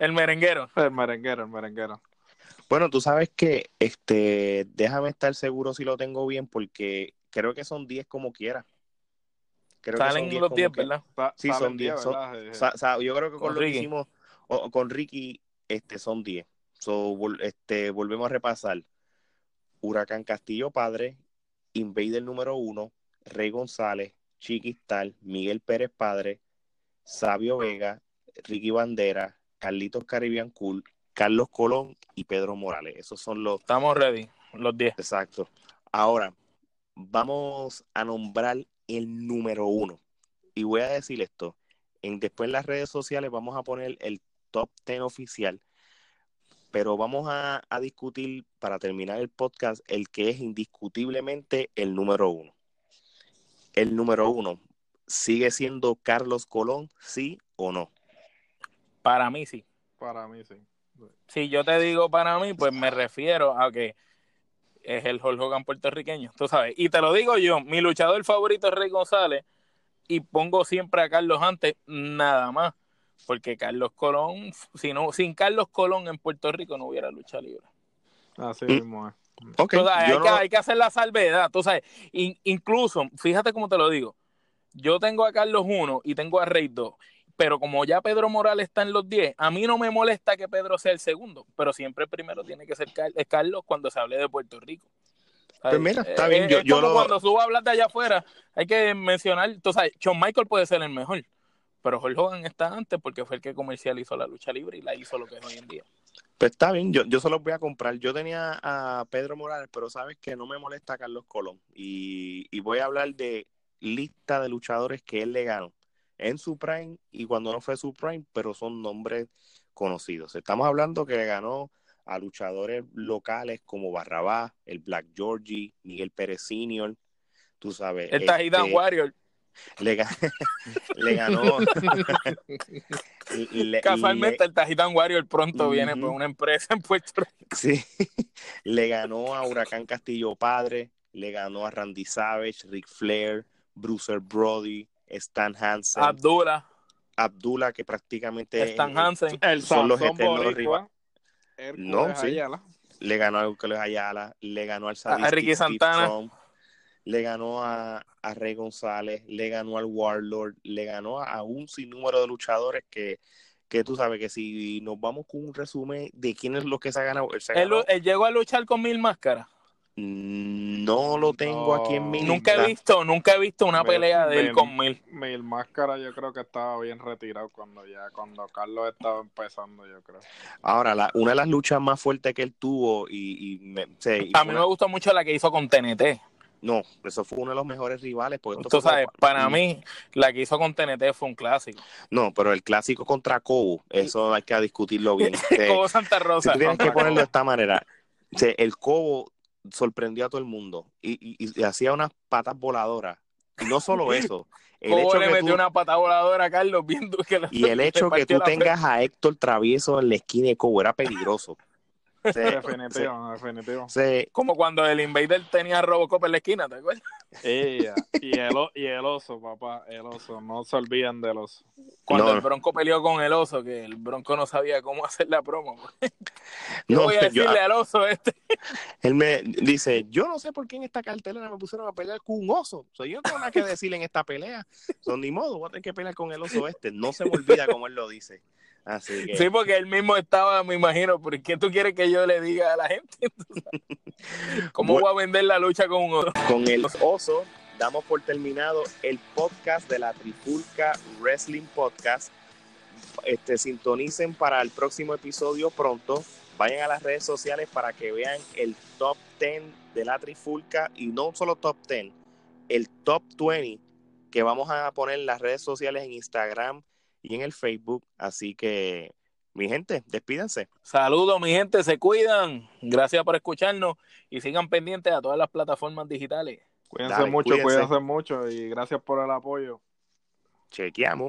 El merenguero. El merenguero, el merenguero. Bueno, tú sabes que, este, déjame estar seguro si lo tengo bien, porque creo que son 10 como quiera. Creo que son Salen 10 los como 10, quiera. ¿verdad? Sa- Sí, salen son 10, son- ¿verdad? Eh, Sa- sa- yo creo que con, Con lo que Ricky. hicimos o- con Ricky, este, son 10. So, vol- este, volvemos a repasar. Huracán Castillo Padre, Invader número uno, Rey González, Chiquistal, Miguel Pérez Padre, Sabio Vega, Ricky Bandera, Carlitos Caribbean Cool, Carlos Colón y Pedro Morales. Esos son los Estamos ready, los 10. exactos. Ahora, vamos a nombrar el número uno. Y voy a decir esto. En, después en las redes sociales vamos a poner el top 10 oficial. Pero vamos a, a discutir, para terminar el podcast, el que es indiscutiblemente el número uno. El número uno, ¿sigue siendo Carlos Colón, sí o no? Para mí sí. Para mí sí. Si yo te digo para mí, pues me refiero a que es el Hulk Hogan puertorriqueño, tú sabes. Y te lo digo yo, mi luchador favorito es Rey González y pongo siempre a Carlos antes, nada más. Porque Carlos Colón, si no, sin Carlos Colón en Puerto Rico no hubiera lucha libre. Así Mm. mismo es. Ok, Tú sabes, yo hay, que, hay que hacer la salvedad, tú sabes. In- incluso, fíjate cómo te lo digo. Yo tengo a Carlos 1 y tengo a Rey 2. Pero como ya Pedro Morales está en los 10, a mí no me molesta que Pedro sea el segundo. Pero siempre el primero tiene que ser Carlos cuando se hable de Puerto Rico. Pues mira, está bien, eh, yo- es yo como lo- cuando subo a hablar de allá afuera, hay que mencionar, tú sabes, Shawn Michael puede ser el mejor. Pero Hulk Hogan está antes porque fue el que comercializó la lucha libre y la hizo lo que es hoy en día. Pues está bien, yo, yo se los voy a comprar. Yo tenía a Pedro Morales, pero sabes que no me molesta Carlos Colón. Y, y voy a hablar de lista de luchadores que él le ganó en su prime y cuando no fue su prime, pero son nombres conocidos. Estamos hablando que le ganó a luchadores locales como Barrabás, el Black Georgie, Miguel Pérez Senior, tú sabes. El Tajidan este, Warrior, le, ga- le ganó. le- casualmente el Tajidan Warrior pronto viene por una empresa en Puerto Rico. Sí, le ganó a Huracán Castillo Padre, le ganó a Randy Savage, Ric Flair, Bruiser Brody, Stan Hansen, Abdullah, Abdullah, que prácticamente Stan Hansen. El Son los eternos rivales. No, sí. Ayala. le ganó a Hércules Ayala, le ganó al A Ricky Steve Santana. Trump, le ganó a, a Rey González, le ganó al Warlord, le ganó a, un sinnúmero de luchadores que, que tú sabes que si nos vamos con un resumen de quién es lo que se ha ganado, él se Él, ganó, él llegó a luchar con mil máscaras. no lo tengo No. aquí en mi Nunca he lista. visto, nunca he visto una Mil- pelea de él mil- con mil. Mil Máscara yo creo que estaba bien retirado cuando ya, cuando Carlos estaba empezando, yo creo. Ahora, la, una de las luchas más fuertes que él tuvo y, y me- sí, y A mí una- me gustó mucho la que hizo con TNT. No, eso fue uno de los mejores rivales. Porque Tú sabes, como- para mí, la que hizo con TNT fue un clásico. No, pero el clásico contra Cobo, eso hay que discutirlo bien. Sí, Como Santa Rosa. tú tienes que ponerlo de Cobo. esta manera, sí, el Cobo sorprendió a todo el mundo y, y- y hacía unas patas voladoras Y no solo eso. El ¿Cómo hecho le que metió tú- una patada voladora a Carlos viendo que la- y el hecho que tú frente? tengas a Héctor Travieso en la esquina de Cobo era peligroso. Sea, Definitivo, definitivo. o sea, Como cuando el Invader tenía a Robocop en la esquina, ¿te acuerdas? Ella. Y, el, o- y el oso, papá, el oso. No se olviden del oso. Cuando No. el Bronco peleó con el oso, que el Bronco no sabía cómo hacer la promo. Yo no, voy a yo- decirle al oso este. él me dice, yo no sé por qué en esta cartelera me pusieron a pelear con un oso. O sea, yo no tengo nada que decirle en esta pelea. Son ni modo, voy a tener que pelear con el oso este. No se me olvida como él lo dice. Así que, Sí, porque él mismo estaba, me imagino, ¿por qué tú quieres que yo le diga a la gente? ¿Cómo Bueno. voy a vender la lucha con un oso? con el oso, damos por terminado el podcast de la Trifulca Wrestling Podcast. Este, sintonicen para el próximo episodio pronto. Vayan a las redes sociales para que vean el top 10 de la Trifulca y no solo top 10, el top 20 que vamos a poner en las redes sociales en Instagram y en el Facebook. Así que, mi gente, despídense. Saludos, mi gente, se cuidan. Gracias por escucharnos y sigan pendientes a todas las plataformas digitales. Cuídense Dale, mucho, cuídense. cuídense mucho y gracias por el apoyo. Chequeamos.